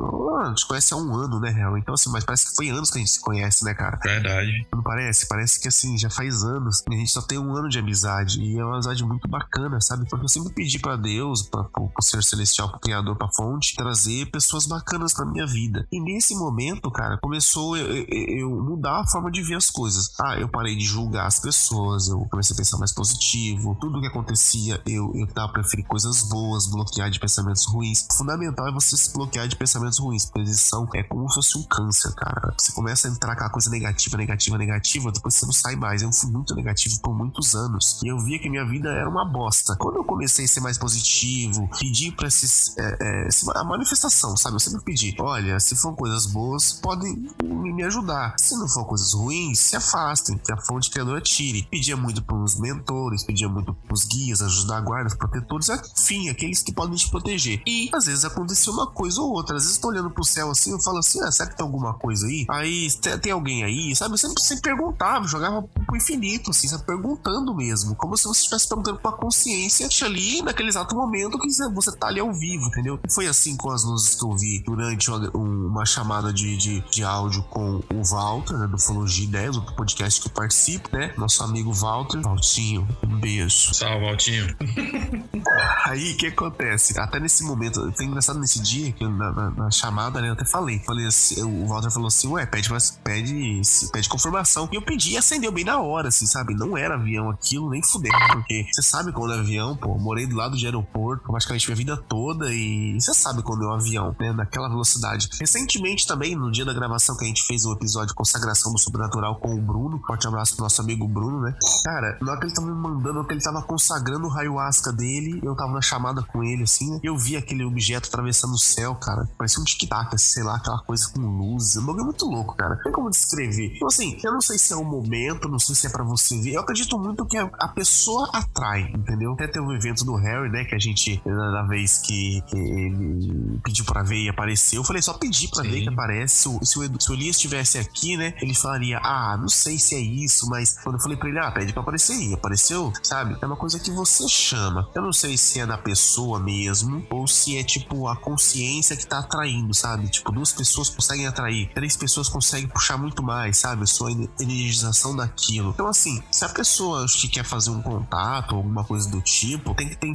A gente conhece há um ano, né, Harry? Então, assim, mas parece que foi anos que a gente se conhece, né, cara? Verdade. Não parece? Parece que, assim, já faz anos. A gente só tem um ano de amizade. E é uma amizade muito bacana, sabe? Porque eu sempre pedi para Deus, para o ser celestial, pro Criador, pra fonte, trazer pessoas bacanas na minha vida. E nesse momento, cara, começou eu, eu, eu, mudar a forma de ver as coisas. Ah, eu parei de julgar as pessoas, eu comecei a pensar mais positivo. Tudo que acontecia, eu, eu tava preferir coisas boas, bloquear de pensamentos ruins. O fundamental é você se bloquear de pensamentos ruins, porque são é como se fosse um câncer, cara. Você começa a entrar com a coisa negativa, negativa, negativa, depois você não sai mais. Eu fui muito negativo por muitos anos e eu via que minha vida era uma bosta. Quando eu comecei a ser mais positivo, pedir pra esses. É, é, a manifestação, sabe? Eu sempre pedi: olha, se for coisas boas, podem me ajudar. Se não for coisas ruins, se afastem, que a fonte criadora tire. Pedia muito pros mentores, pedia muito pros guias, ajudar guardas, protetores, enfim, aqueles que podem te proteger. E às vezes aconteceu uma coisa ou outra. Às vezes eu tô olhando pro céu assim, eu falo assim: ah, será que tem alguma coisa aí? Aí tem, tem alguém aí, sabe? Eu sempre, sempre perguntava, jogava pro infinito, assim, sabe? Perguntando mesmo. Como se você estivesse perguntando com a consciência ali naquele exato momento que você tá ali ao vivo, entendeu? Foi assim com as luzes que eu vi durante uma, uma chamada de, de, de, áudio com o Walter, né, do Fologia 10, o podcast que eu participo, né? Nosso amigo Walter. Valtinho, um beijo. Salve, Valtinho. Aí, o que acontece? Até nesse momento, foi engraçado nesse dia, que na, na, na chamada, né, eu até falei. Falei assim, o Walter falou assim, ué, pede, pede, pede confirmação. E eu pedi e acendeu bem na hora, assim, sabe? Não era avião aquilo, nem fudeu. Porque você sabe quando é avião, pô, morei do lado de aeroporto, praticamente minha vida toda, e você sabe quando é um avião, né? Naquela velocidade. Recentemente também, no dia da gravação que a gente fez o episódio Consagração do Sobrenatural com o Bruno, forte abraço pro nosso amigo Bruno, né? Cara, na hora que ele tava me mandando, que ele tava consagrando o ayahuasca dele, eu tava na chamada com ele, assim, né? Eu vi aquele objeto atravessando o céu, cara. Parecia um tic-tac, sei lá, aquela coisa com luzes. Um bagulho muito louco, cara. Não tem como descrever. Então, assim, eu não sei se é um momento, não sei se é para você ver. Eu acredito muito que a pessoa atrai, entendeu? Até teve um evento do Harry, né? Que a gente, na vez que, ele pediu pra ver e apareceu, eu falei, só pedir pra Sim. ver que aparece. Se o, se o, Elias estivesse aqui, né? Ele falaria, ah, não sei se é isso, mas quando eu falei pra ele, ah, pede pra aparecer aí. Apareceu, sabe? É uma coisa que você chama. Eu não sei se é da pessoa mesmo ou se é tipo a consciência que tá atraindo, sabe? Tipo, duas pessoas conseguem atrair, três pessoas conseguem puxar muito mais, sabe? A sua energização daquilo. Então, assim, se a pessoa que quer fazer um contato, alguma coisa do tipo, tem que ter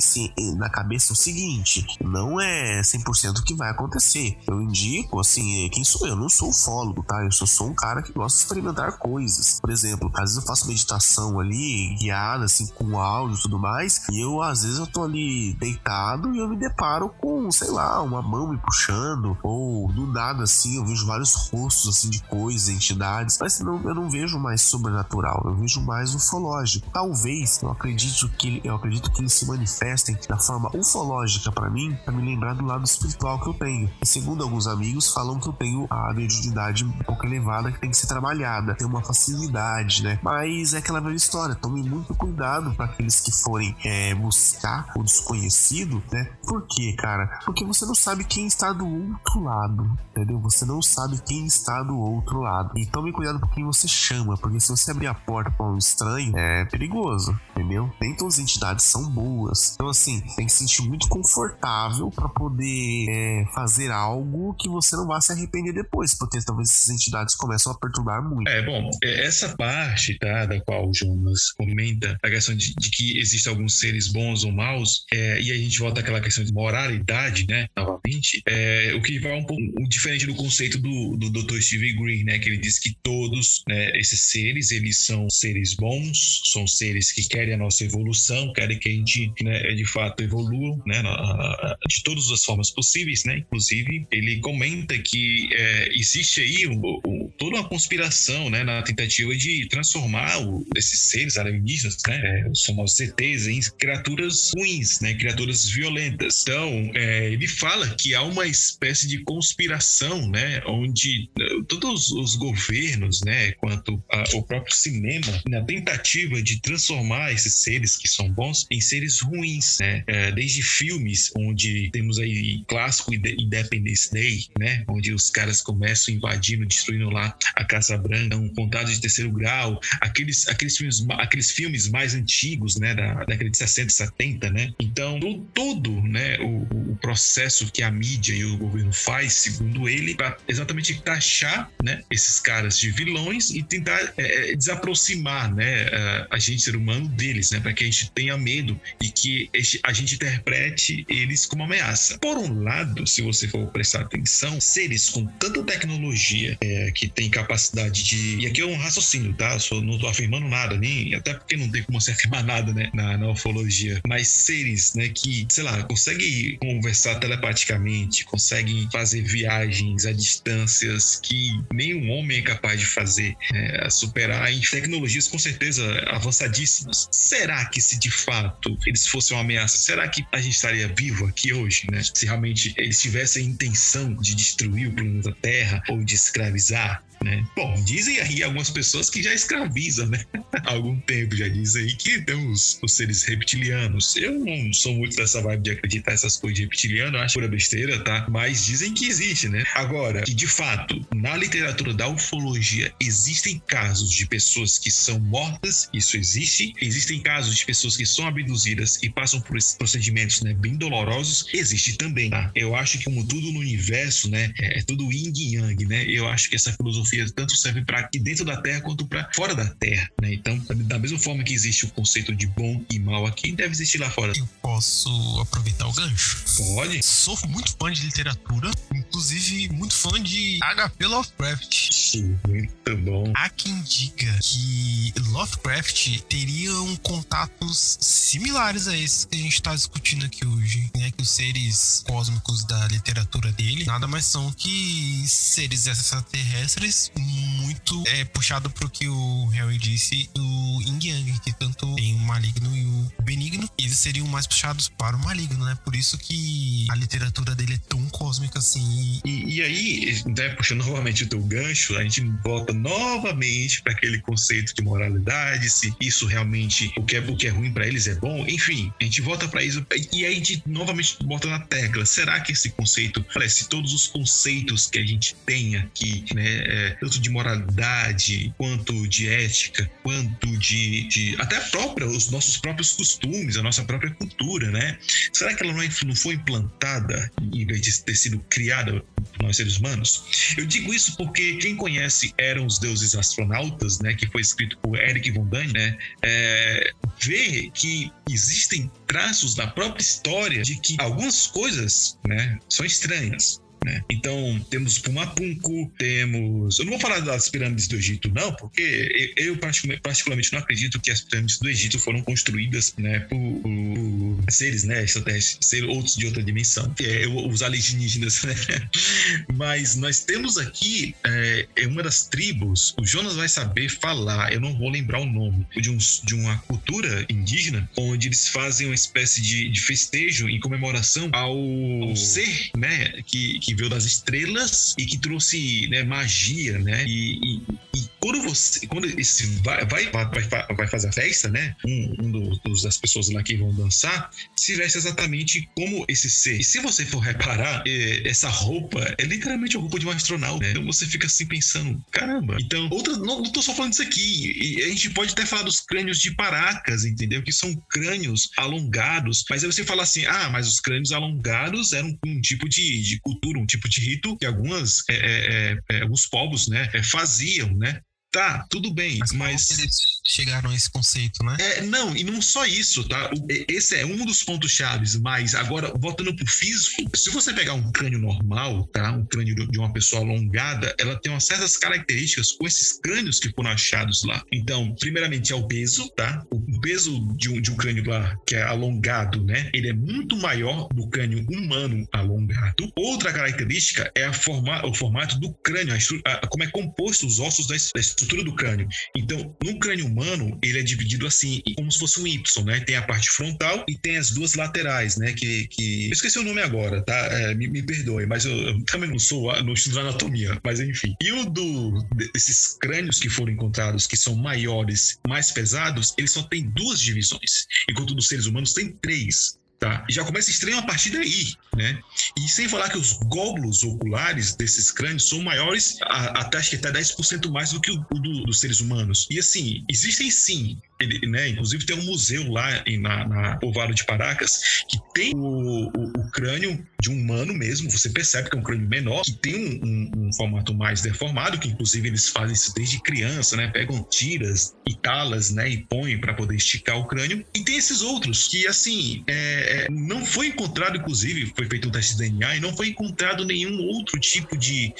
na cabeça o seguinte: não é 100% o que vai acontecer. Eu indico, assim, quem sou eu? eu não sou ufólogo, tá? Eu só sou um cara que gosta de experimentar coisas. Por exemplo, às vezes eu faço meditação ali, guiada, assim, com áudio e tudo mais, e eu, às vezes, eu tô ali deitado e eu me deparo com, sei lá, uma mão me puxando, ou do nada, assim, eu vejo vários rostos, assim, de coisas, entidades, mas não, eu não vejo mais sobrenatural, eu vejo mais ufológico. Talvez eu acredito que eu acredito que eles se manifestem da forma ufológica para mim, para me lembrar do lado espiritual que eu tenho. E segundo alguns amigos, falam que eu tenho a mediunidade um pouco elevada que tem que ser trabalhada, tem uma facilidade, né? Mas é aquela velha história, tome muito cuidado para aqueles que forem é, buscar o desconhecido, né? Por quê, cara? Porque você não sabe quem está do outro lado, entendeu? Você não sabe quem está do outro lado. E tome cuidado com quem você chama, porque se você abrir a porta para um estranho, é perigoso, entendeu? Nem todas as entidades são boas. Então, assim, tem que se sentir muito confortável para poder é, fazer algo que você não vá se arrepender depois, porque talvez essas entidades começam a perturbar muito. É, bom, é, essa parte, tá, da qual o Jonas comenta, a questão de, de que existem alguns seres bons ou maus, é, e a gente volta àquela questão de moralidade, né, novamente, é, o que vai um pouco diferente do conceito do, do Dr. Steve Green, né, que ele diz que todos né, esses seres, eles são seres bons, são seres que querem a nossa evolução, querem que a gente, né, de fato, evolua, né, de todas as formas possíveis, né, inclusive ele comenta que é, existe aí um, um, toda uma conspiração, né, na tentativa de transformar o, esses seres alienígenas, né, é, os ETs, em criaturas ruins, né, criaturas violentas. Então, é, ele fala que há uma espécie de conspiração, né, onde é, todos os governos, né, quanto ao próprio cinema, na tentativa de transformar esses seres que são bons em seres ruins, né, é, desde filmes onde temos aí clássico Independence Day, né, onde os caras começam invadindo, destruindo lá a Casa Branca, um contato de terceiro grau, aqueles, aqueles, filmes, aqueles filmes mais antigos, né, da década de 60, 70, né? Então, todo, né, o, o processo que a mídia e o governo faz, segundo ele, para exatamente taxar, né, esses caras de vilões e tentar é, é desaproximar, né, a gente ser humano deles, né, para que a gente tenha medo e que a gente interprete eles como ameaça. Por um lado, se você for prestar atenção, seres com tanta tecnologia é, que tem capacidade de. E aqui é um raciocínio, tá? Eu não tô afirmando nada, nem. Até porque não tem como se afirmar nada, né? Na, na ufologia. Mas seres, né, que, sei lá, conseguem conversar telepaticamente, conseguem fazer viagens a distâncias que nenhum homem é capaz de fazer, é, superar em tecnologias com certeza avançadíssimas. Será que se de fato eles fossem uma ameaça, será que a gente estaria vivo aqui hoje, né? Se realmente eles tivessem a intenção de destruir o planeta Terra ou de escravizar, né? Bom, dizem aí algumas pessoas que já escravizam, né? Há algum tempo já dizem aí que tem os, os seres reptilianos. Eu não sou muito dessa vibe de acreditar essas coisas de reptiliano, acho pura besteira, tá? Mas dizem que existe, né? Agora, que de fato, na literatura da ufologia existem casos de pessoas que são mortas, isso existe. Existem casos de pessoas que são abduzidas e passam por esses procedimentos, né, bem dolorosos, existe também, tá? Eu acho que como tudo no universo, né, é, é tudo yin yang, né? Eu acho que essa filosofia filosofia tanto serve para aqui dentro da Terra quanto para fora da Terra, né? Então, da mesma forma que existe o conceito de bom e mal aqui, deve existir lá fora. Eu posso aproveitar o gancho? Pode. Sou muito fã de literatura, inclusive muito fã de H.P. Lovecraft. Sim, muito bom. Há quem diga que Lovecraft teriam contatos similares a esses que a gente está discutindo aqui hoje, né? Que os seres cósmicos da literatura dele nada mais são que seres extraterrestres Peace. Muito é, puxado pro que o Harry disse do Yin Yang, que tanto tem o maligno e o benigno, eles seriam mais puxados para o maligno, né? Por isso que a literatura dele é tão cósmica assim. E, e aí, né, puxando novamente o teu gancho, a gente volta novamente para aquele conceito de moralidade, se isso realmente, o que é, o que é ruim para eles é bom, enfim, a gente volta para isso e aí a gente novamente volta na tecla. Será que esse conceito, parece todos os conceitos que a gente tem aqui, né, é, tanto de moralidade, quanto de ética, quanto de, de, até própria, os nossos próprios costumes, a nossa própria cultura, né? Será que ela não, é, não foi implantada em vez de ter sido criada por nós seres humanos? Eu digo isso porque quem conhece Eram os Deuses Astronautas, né, que foi escrito por Eric von Däniken, né, é, vê que existem traços na própria história de que algumas coisas, né, são estranhas. Né? Então, temos Pumapunku, temos. Eu não vou falar das pirâmides do Egito, não, porque eu particularmente não acredito que as pirâmides do Egito foram construídas né, por, por seres né, extraterrestres, ser outros de outra dimensão, que é os alienígenas. Né? Mas nós temos aqui é, uma das tribos, o Jonas vai saber falar, eu não vou lembrar o nome, de, um, de uma cultura indígena, onde eles fazem uma espécie de, de festejo em comemoração ao, ao ser né, que, que veio das estrelas e que trouxe né, magia, né? E, e, e, quando você, quando esse vai, vai, vai, vai fazer a festa, né? Um, um dos, das pessoas lá que vão dançar se veste exatamente como esse ser. E se você for reparar, é, essa roupa é literalmente a roupa de um astronauta. Né? Então você fica assim pensando, caramba. Então, outra, não, não tô só falando disso aqui. E a gente pode até falar dos crânios de Paracas, entendeu? Que são crânios alongados. Mas aí você fala assim, ah, mas os crânios alongados eram um tipo de, de cultura, um tipo de rito que algumas, é, é, é, é alguns povos né, é, faziam, né? Tá, tudo bem, mas. mas... eles chegaram a esse conceito, né? É, não, e não só isso, tá? Esse é um dos pontos chaves, mas agora, voltando pro físico, se você pegar um crânio normal, tá? Um crânio de uma pessoa alongada, ela tem umas certas características com esses crânios que foram achados lá. Então, primeiramente é o peso, tá? O peso de um, de um crânio lá que é alongado, né? Ele é muito maior do crânio humano alongado. Outra característica é a forma, o formato do crânio, a, a, como é composto os ossos da, da estrutura do crânio. Então, no crânio humano, ele é dividido assim, como se fosse um Y, né? Tem a parte frontal e tem as duas laterais, né? Que, que... eu esqueci o nome agora, tá? É, me, me, perdoe, mas eu, eu, também não sou, não estudo anatomia, mas enfim. E o do desses crânios que foram encontrados, que são maiores, mais pesados, eles só têm duas divisões, enquanto dos seres humanos tem três. Tá? Já começa estranho a partir daí, né? E sem falar que os glóbulos oculares desses crânios são maiores, até acho que até 10% mais do que o, o do, dos seres humanos. E assim, existem sim ele, né, inclusive tem um museu lá em, na, na Povoado de Paracas que tem o, o, o, crânio de um humano mesmo. Você percebe que é um crânio menor, que tem um, um, um, formato mais deformado, que inclusive eles fazem isso desde criança, né? Pegam tiras e talas, né? E põem para poder esticar o crânio. E tem esses outros que, assim, é, é, não foi encontrado, inclusive, foi feito um teste de DNA e não foi encontrado nenhum outro tipo de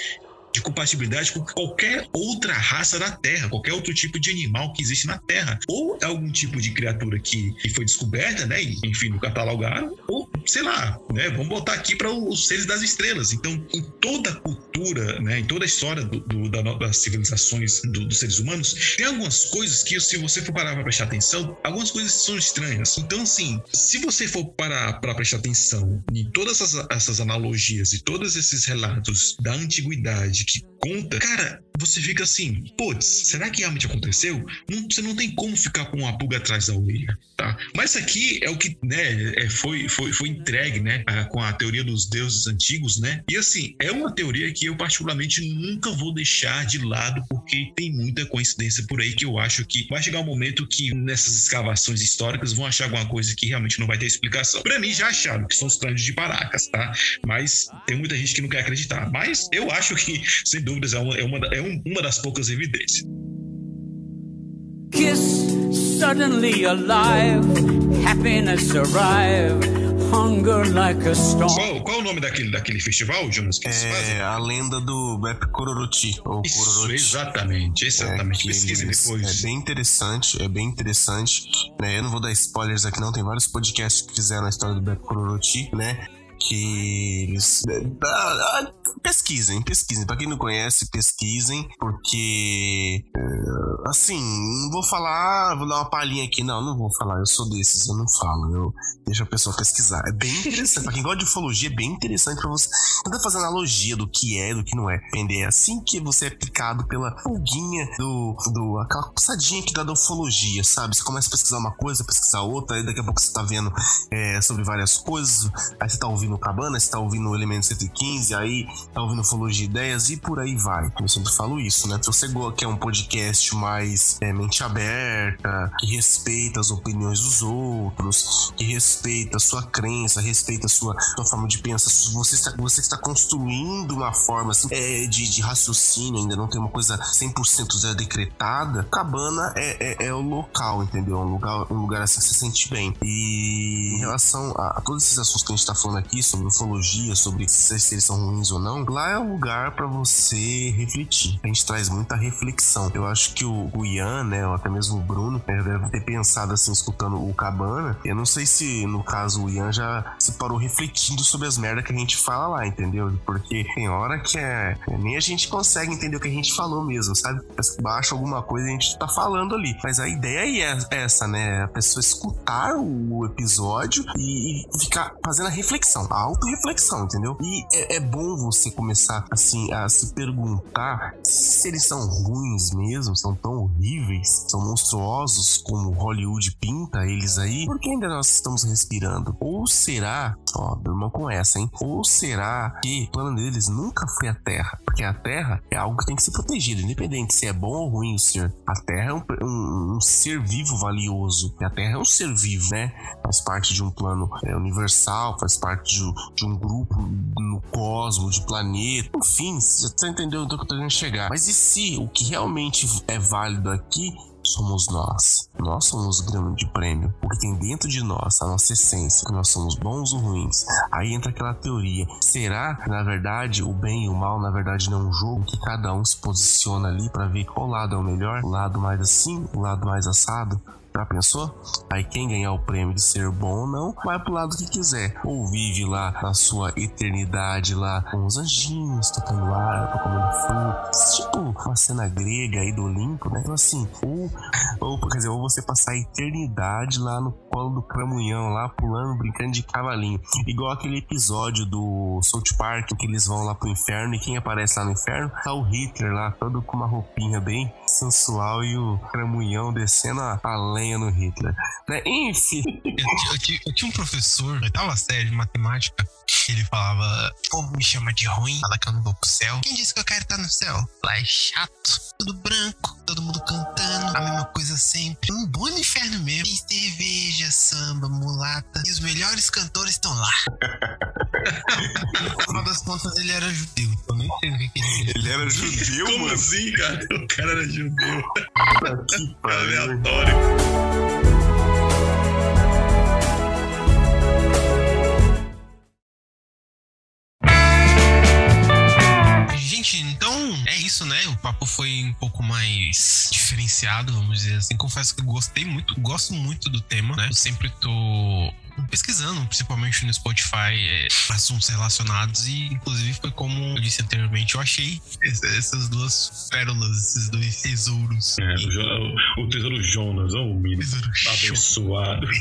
de compatibilidade com qualquer outra raça da Terra, qualquer outro tipo de animal que existe na Terra. Ou é algum tipo de criatura que, que foi descoberta, né? E, enfim, no catalogaram, ou sei lá, né? Vamos botar aqui para os seres das estrelas. Então, em toda a cultura, né? Em toda a história do, do, da, das civilizações do, dos seres humanos, tem algumas coisas que, se você for parar para prestar atenção, algumas coisas são estranhas. Então, assim, se você for parar para prestar atenção em todas essas, essas analogias e todos esses relatos da antiguidade que conta, cara, você fica assim, putz, será que realmente aconteceu? Não, você não tem como ficar com uma pulga atrás da orelha, tá? Mas isso aqui é o que, né, é, foi, foi, foi entregue, né, a, com a teoria dos deuses antigos, né? E assim, é uma teoria que eu particularmente nunca vou deixar de lado, porque tem muita coincidência por aí que eu acho que vai chegar um momento que nessas escavações históricas vão achar alguma coisa que realmente não vai ter explicação. Para mim já acharam que são os crânios de Paracas, tá? Mas tem muita gente que não quer acreditar. Mas eu acho que, sem dúvidas, é uma, é uma, é uma das poucas evidências. Kiss suddenly alive, happiness arrive, hunger like a storm. Qual, qual é o nome daquele, daquele festival, Jonas? Que é a lenda do Bep Kororochi. Ou Isso, Kororochi. exatamente, exatamente. É, Pesquisem depois. É bem interessante, é bem interessante. Né? Eu não vou dar spoilers aqui, não. Tem vários podcasts que fizeram a história do Bep Kororochi, né? Ah, ah, pesquisem, pesquisem. Pra quem não conhece, pesquisem, porque. É, assim, não vou falar, vou dar uma palhinha aqui. Não, não vou falar. Eu sou desses, eu não falo. Eu deixo a pessoa pesquisar. É bem interessante. pra quem gosta de ufologia, é bem interessante pra você. Tentar fazer analogia do que é do que não é. Entender? É assim que você é picado pela pulguinha do. do aquela passadinha que dá da ufologia, sabe? Você começa a pesquisar uma coisa, pesquisar outra, aí daqui a pouco você tá vendo é, sobre várias coisas, aí você tá ouvindo ouvindo Cabana, você tá ouvindo o Elemento 115, aí tá ouvindo Ufologia Ideias e por aí vai. Eu sempre falo isso, né? Se você quer um podcast mais é, mente aberta, que respeita as opiniões dos outros, que respeita a sua crença, respeita a sua, sua forma de pensar, você está, você está construindo uma forma assim, é, de, de raciocínio, ainda não tem uma coisa 100% decretada, Cabana é, é, é, o local, entendeu? Um lugar, um lugar assim que você se sente bem. E em relação a, a todos esses assuntos que a gente tá falando aqui, sobre ufologia, sobre se eles são ruins ou não, lá é um lugar para você refletir. A gente traz muita reflexão. Eu acho que o, o Ian, né, ou até mesmo o Bruno, né, deve ter pensado assim, escutando o Cabana. Eu não sei se, no caso, o Ian já se parou refletindo sobre as merdas que a gente fala lá, entendeu? Porque tem hora que é, nem a gente consegue entender o que a gente falou mesmo, sabe? Baixa alguma coisa e a gente tá falando ali. Mas a ideia é essa, né? A pessoa escutar o episódio e, e ficar fazendo a reflexão auto-reflexão, entendeu? E é, é, bom você começar, assim, a se perguntar se eles são ruins mesmo, são tão horríveis, são monstruosos como Hollywood pinta eles aí, porque ainda nós estamos respirando? Ou será, ó, durma com essa, hein? Ou será que o plano deles nunca foi a Terra? Porque a Terra é algo que tem que ser protegido, independente se é bom ou ruim o ser. A Terra é um, um, um ser vivo valioso. A Terra é um ser vivo, né? Faz parte de um plano é, universal, faz parte de um grupo no cosmos, de planeta, enfim, você tá entendendo onde eu tô querendo chegar. Mas e se o que realmente é válido aqui somos nós. Nós somos o grande prêmio. O que tem dentro de nós, a nossa essência, que nós somos bons ou ruins. Aí entra aquela teoria. Será que na verdade o bem e o mal, na verdade, não é um jogo que cada um se posiciona ali para ver qual lado é o melhor? O lado mais assim, o lado mais assado? Já pensou? Aí quem ganhar o prêmio de ser bom ou não, vai pro lado que quiser. Ou vive lá na sua eternidade lá com os anjinhos tocando ar, comendo frutas. Tipo uma cena grega aí do Olimpo, né? Então assim, ou, ou quer dizer, ou você passar a eternidade lá no colo do cramunhão, lá pulando, brincando de cavalinho. Igual aquele episódio do South Park que eles vão lá pro inferno e quem aparece lá no inferno tá o Hitler lá, todo com uma roupinha bem sensual e o cramunhão descendo a, a lenha no Hitler. Né? Enfim. Eu, eu, eu, tinha um professor, oitava série de matemática, ele falava: como me chama de ruim, fala que eu não vou pro céu. Quem disse que eu quero estar no céu? Lá é chato, tudo branco, todo mundo cantando, a mesma coisa sempre. Um bom inferno mesmo. Tem cerveja, samba, mulata. E os melhores cantores estão lá. no final das contas, ele era judeu. Eu nem sei o que, ele Ele era judeu, Como mano? assim, cara? O cara era judeu. que aleatório. Isso, né? O papo foi um pouco mais diferenciado, vamos dizer assim. Confesso que gostei muito, gosto muito do tema, né? Eu sempre tô pesquisando, principalmente no Spotify, é, assuntos relacionados e, inclusive, foi como eu disse anteriormente, eu achei essas duas pérolas, esses dois tesouros. É, o, o, tesouro Jonas, ô oh, menino abençoado.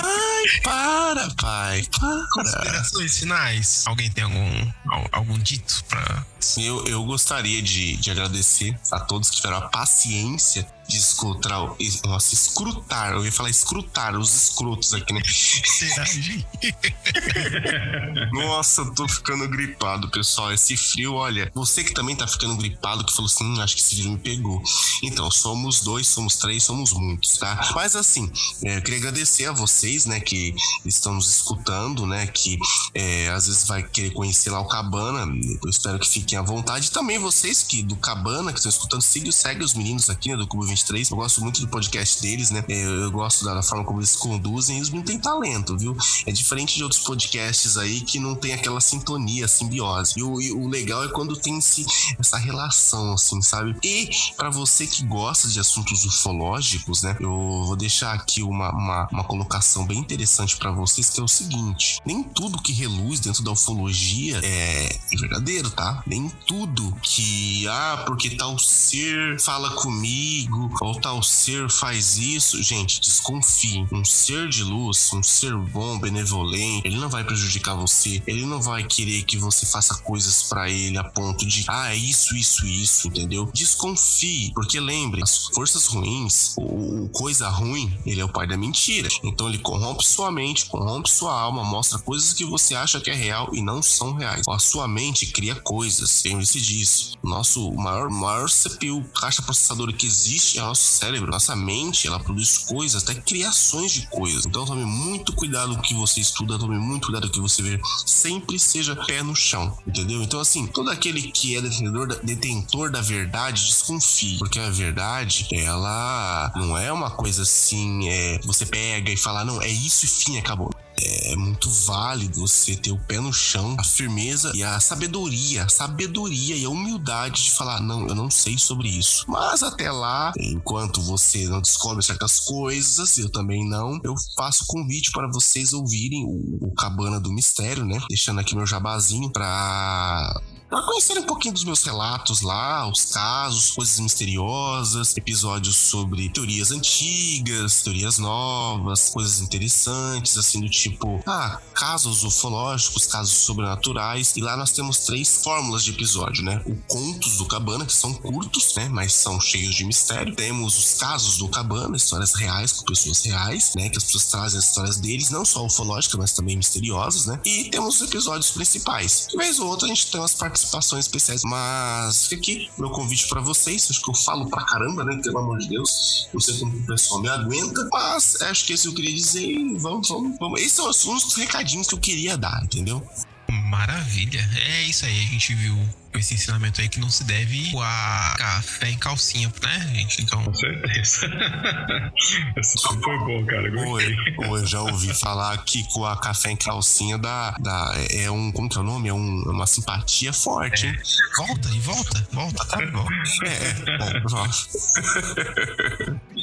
Ai, para, pai, para. Considerações finais. Alguém tem algum, algum dito pra... Eu, eu gostaria de, de agradecer a todos que tiveram a paciência de escutar, nossa, escrutar, eu ia falar escrutar os escrotos aqui, né? nossa, eu tô ficando gripado, pessoal. Esse frio, olha, você que também tá ficando gripado, que falou assim, hum, acho que esse frio me pegou. Então, somos dois, somos três, somos muitos, tá? Mas assim, é, eu queria agradecer a vocês, né, que estão nos escutando, né, que é, às vezes vai querer conhecer lá o Cabana. Eu espero que fiquem à vontade. Também vocês que do Cabana, que estão escutando, siga, segue os meninos aqui, né, do Cubo 20 23. Eu gosto muito do podcast deles, né? Eu, eu gosto da, da, forma como eles conduzem. Eles não têm talento, viu? É diferente de outros podcasts aí que não tem aquela sintonia, simbiose. E o, e o legal é quando tem esse, essa relação, assim, sabe? E para você que gosta de assuntos ufológicos, né? Eu vou deixar aqui uma, uma, uma colocação bem interessante para vocês, que é o seguinte: nem tudo que reluz dentro da ufologia é verdadeiro, tá? Nem tudo que, ah, porque tal ser fala comigo, ou tal ser faz isso, gente, desconfie. Um ser de luz, um ser bom, benevolente, ele não vai prejudicar você, ele não vai querer que você faça coisas para ele a ponto de, ah, é isso, isso, isso, entendeu? Desconfie, porque lembre, as forças ruins, o coisa ruim, ele é o pai da mentira. Então ele corrompe sua mente, corrompe sua alma, mostra coisas que você acha que é real e não são reais. A sua mente cria coisas, lembre-se disso. Nosso maior, maior CPU, caixa processadora que existe nosso cérebro, nossa mente, ela produz coisas, até criações de coisas. Então tome muito cuidado com o que você estuda, tome muito cuidado com o que você vê. Sempre seja pé no chão, entendeu? Então, assim, todo aquele que é detentor detentor da verdade, desconfie. Porque a verdade, ela não é uma coisa assim, é, você pega e fala, não, é isso e fim, acabou é muito válido você ter o pé no chão, a firmeza e a sabedoria, a sabedoria e a humildade de falar: não, eu não sei sobre isso. Mas até lá, enquanto você não descobre certas coisas, eu também não, eu faço convite para vocês ouvirem o, o Cabana do Mistério, né? Deixando aqui meu jabazinho para para conhecer um pouquinho dos meus relatos lá, os casos, coisas misteriosas, episódios sobre teorias antigas, teorias novas, coisas interessantes, assim, do tipo, ah, casos ufológicos, casos sobrenaturais. E lá nós temos três fórmulas de episódio, né? O Contos do Cabana, que são curtos, né? Mas são cheios de mistério. Temos os casos do Cabana, histórias reais com pessoas reais, né? Que as pessoas trazem as histórias deles, não só ufológicas, mas também misteriosas, né? E temos os episódios principais. De vez ou outra a gente tem umas participações especiais. Mas fica aqui meu convite para vocês. Acho que eu falo pra caramba, né? Pelo amor de Deus. Não sei como o pessoal me aguenta. Mas acho que esse eu queria dizer. Vamos, vamos, vamos. Esses são os recadinhos que eu queria dar, entendeu? Maravilha. É isso aí. A gente viu esse ensinamento aí que não se deve a café em calcinha, né, gente? Então. Com certeza. Esse foi bom, cara. Ou eu, já ouvi falar que com a café em calcinha dá, dá, é um. Como que é o nome? É um, é uma simpatia forte, é. hein? Volta e volta, volta, tá bom. É, é bom, volta.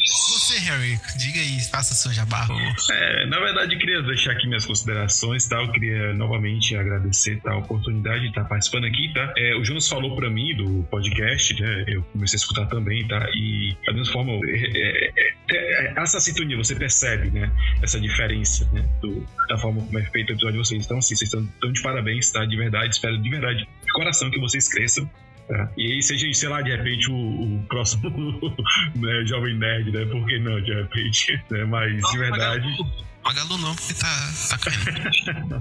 Você, Harry, diga aí, faça seu jabá. É, na verdade, eu queria deixar aqui minhas considerações, tá? Eu queria novamente agradecer tá, a oportunidade de estar participando aqui, tá? É, o Jonas falou para mim do podcast, né? Eu comecei a escutar também, tá? E da mesma forma, é, é, é, essa sintonia, você percebe, né? Essa diferença, né? Do, da forma como é feito o episódio de vocês. Então, assim, vocês estão, estão de parabéns, tá? De verdade, espero de verdade, de coração que vocês cresçam é. E aí seja, sei lá, de repente o, o próximo né, Jovem Nerd, né? Por que não, de repente? Né? Mas de verdade. Magalu não, porque tá, tá caindo.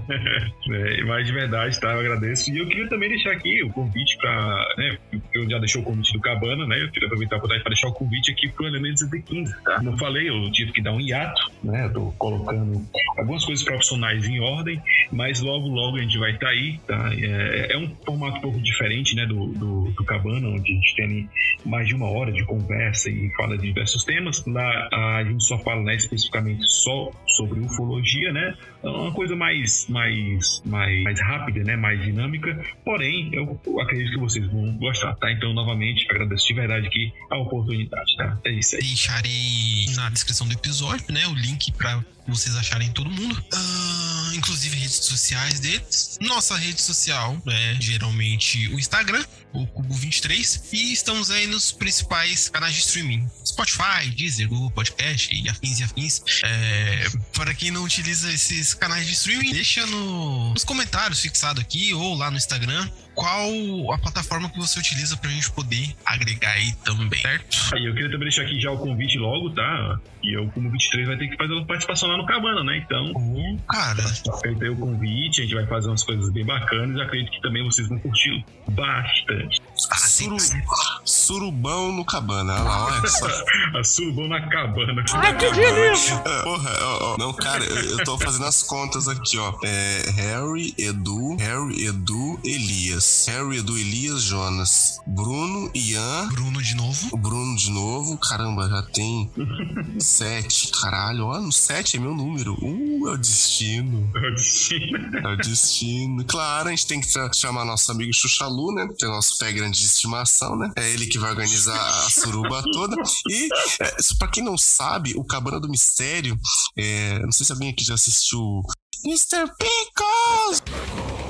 é, mas de verdade, tá? Eu agradeço. E eu queria também deixar aqui o convite pra. Né, eu já deixei o convite do Cabana, né? Eu queria aproveitar a oportunidade pra deixar o convite aqui pro Elemento 115, tá? Não falei, eu tive que dar um hiato, né? Eu tô colocando algumas coisas profissionais em ordem, mas logo, logo a gente vai estar tá aí, tá? É, é, um formato um pouco diferente, né? Do, do, do, Cabana, onde a gente tem mais de uma hora de conversa e fala de diversos temas. Lá a gente só fala, né, especificamente só sobre sobre ufologia, né? É uma coisa mais, mais, mais, mais rápida, né? Mais dinâmica. Porém, eu acredito que vocês vão gostar, tá? Então, novamente, agradeço de verdade aqui a oportunidade, tá? É isso aí. Deixarei na descrição do episódio, né? O link para vocês acharem todo mundo. Uh, inclusive redes sociais deles. Nossa rede social é geralmente o Instagram, o Cubo23. E estamos aí nos principais canais de streaming: Spotify, Deezer, Google Podcast e afins e afins. É, para quem não utiliza esses canais de streaming, deixa no, nos comentários fixado aqui ou lá no Instagram qual a plataforma que você utiliza pra gente poder agregar aí também, certo? Aí eu queria também deixar aqui já o convite logo, tá? E eu, como 23, vai ter que fazer uma participação lá no Cabana, né? Então. Oh, cara. Feito aí o convite, a gente vai fazer umas coisas bem bacanas e acredito que também vocês vão curtir bastante. Ah, Suru... Surubão no cabana, olha lá, olha só. a surubão na cabana. Ai, que delícia! Porra, ó, ó, não, cara, eu, eu tô fazendo as contas aqui, ó. É Harry, Edu, Harry, Edu, Elias. Harry, Edu, Elias, Jonas. Bruno, Ian. Bruno de novo. Bruno de novo. Caramba, já tem sete. Caralho, ó, no sete é meu número. Uh, é o destino. É o destino. É o destino. Claro, a gente tem que chamar nosso amigo Xuxalu, né? Que é nosso pé grande de estimação, né? É ele que vai organizar a suruba toda. E, é, pra quem não sabe, o Cabana do Mistério, é, não sei se alguém aqui já assistiu Mr. Pickles!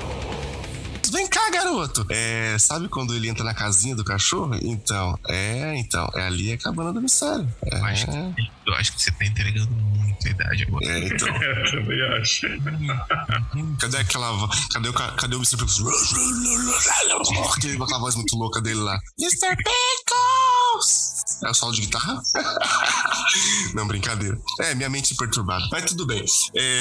Vem cá, garoto! É, sabe quando ele entra na casinha do cachorro? Então, é, então, é ali a cabana do mistério. É. Eu, acho que, eu acho que você tá entregando muita idade agora. É, então. eu também acho. Cadê aquela. Cadê o, cadê o Mr. Pickles? Aquela voz muito louca dele lá. Mr. Pickles! É o solo de guitarra? Não, brincadeira. É, minha mente perturbada. Mas tudo bem. É,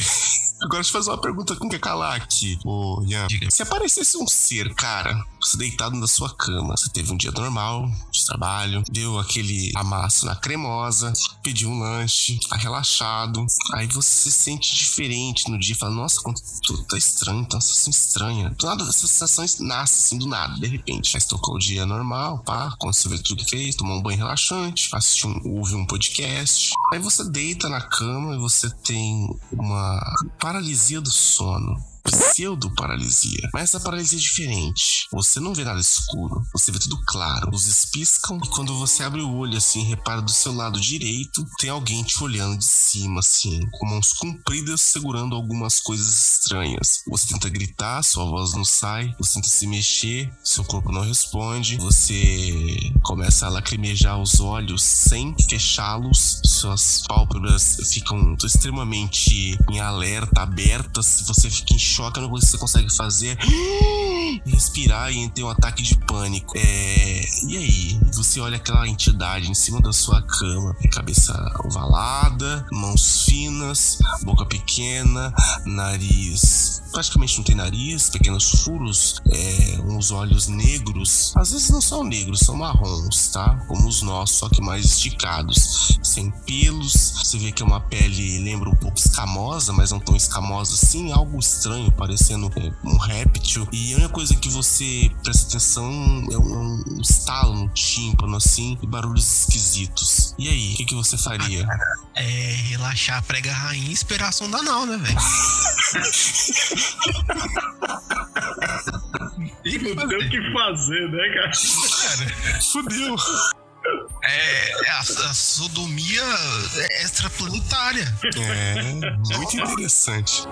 agora deixa eu fazer uma pergunta com que calar aqui, ô Ian. Se aparecesse um ser, cara, você deitado na sua cama, você teve um dia normal de trabalho, deu aquele amasso na cremosa, pediu um lanche, tá relaxado, aí você se sente diferente no dia, fala, nossa, quanto tá estranho, tá uma sensação estranha. Do nada, essa sensação nasce assim, do nada, de repente. Você tocou o dia normal, pá, vê tudo que fez, tomou um banho relaxante, assistiu um, ouve um podcast. Aí você deita na cama e você tem uma paralisia do sono pseudo-paralisia. Mas essa paralisia é diferente. Você não vê nada escuro, você vê tudo claro. Luzes piscam e quando você abre o olho assim, repara do seu lado direito, tem alguém te olhando de cima, assim, com mãos compridas segurando algumas coisas estranhas. Você tenta gritar, sua voz não sai, você tenta se mexer, seu corpo não responde, você começa a lacrimejar os olhos sem fechá-los, suas pálpebras ficam extremamente em alerta, abertas, você fica em choque, a única coisa que você consegue fazer respirar e ter um ataque de pânico. É... E aí? Você olha aquela entidade em cima da sua cama, cabeça ovalada, mãos finas, boca pequena, nariz. Praticamente não tem nariz, pequenos furos, é, uns olhos negros. Às vezes não são negros, são marrons, tá? Como os nossos, só que mais esticados. Sem pelos, você vê que é uma pele, lembra um pouco escamosa, mas não tão escamosa assim, algo estranho, parecendo é, um réptil. E a única coisa que você presta atenção é um, um estalo no tímpano, assim, e barulhos esquisitos. E aí, o que, que você faria? É relaxar, prega a rainha e esperar a sonda anal, né, velho? Não tem o que fazer, né, cara? Cara, Fudeu. é a, a sodomia extraplanetária. É, muito interessante.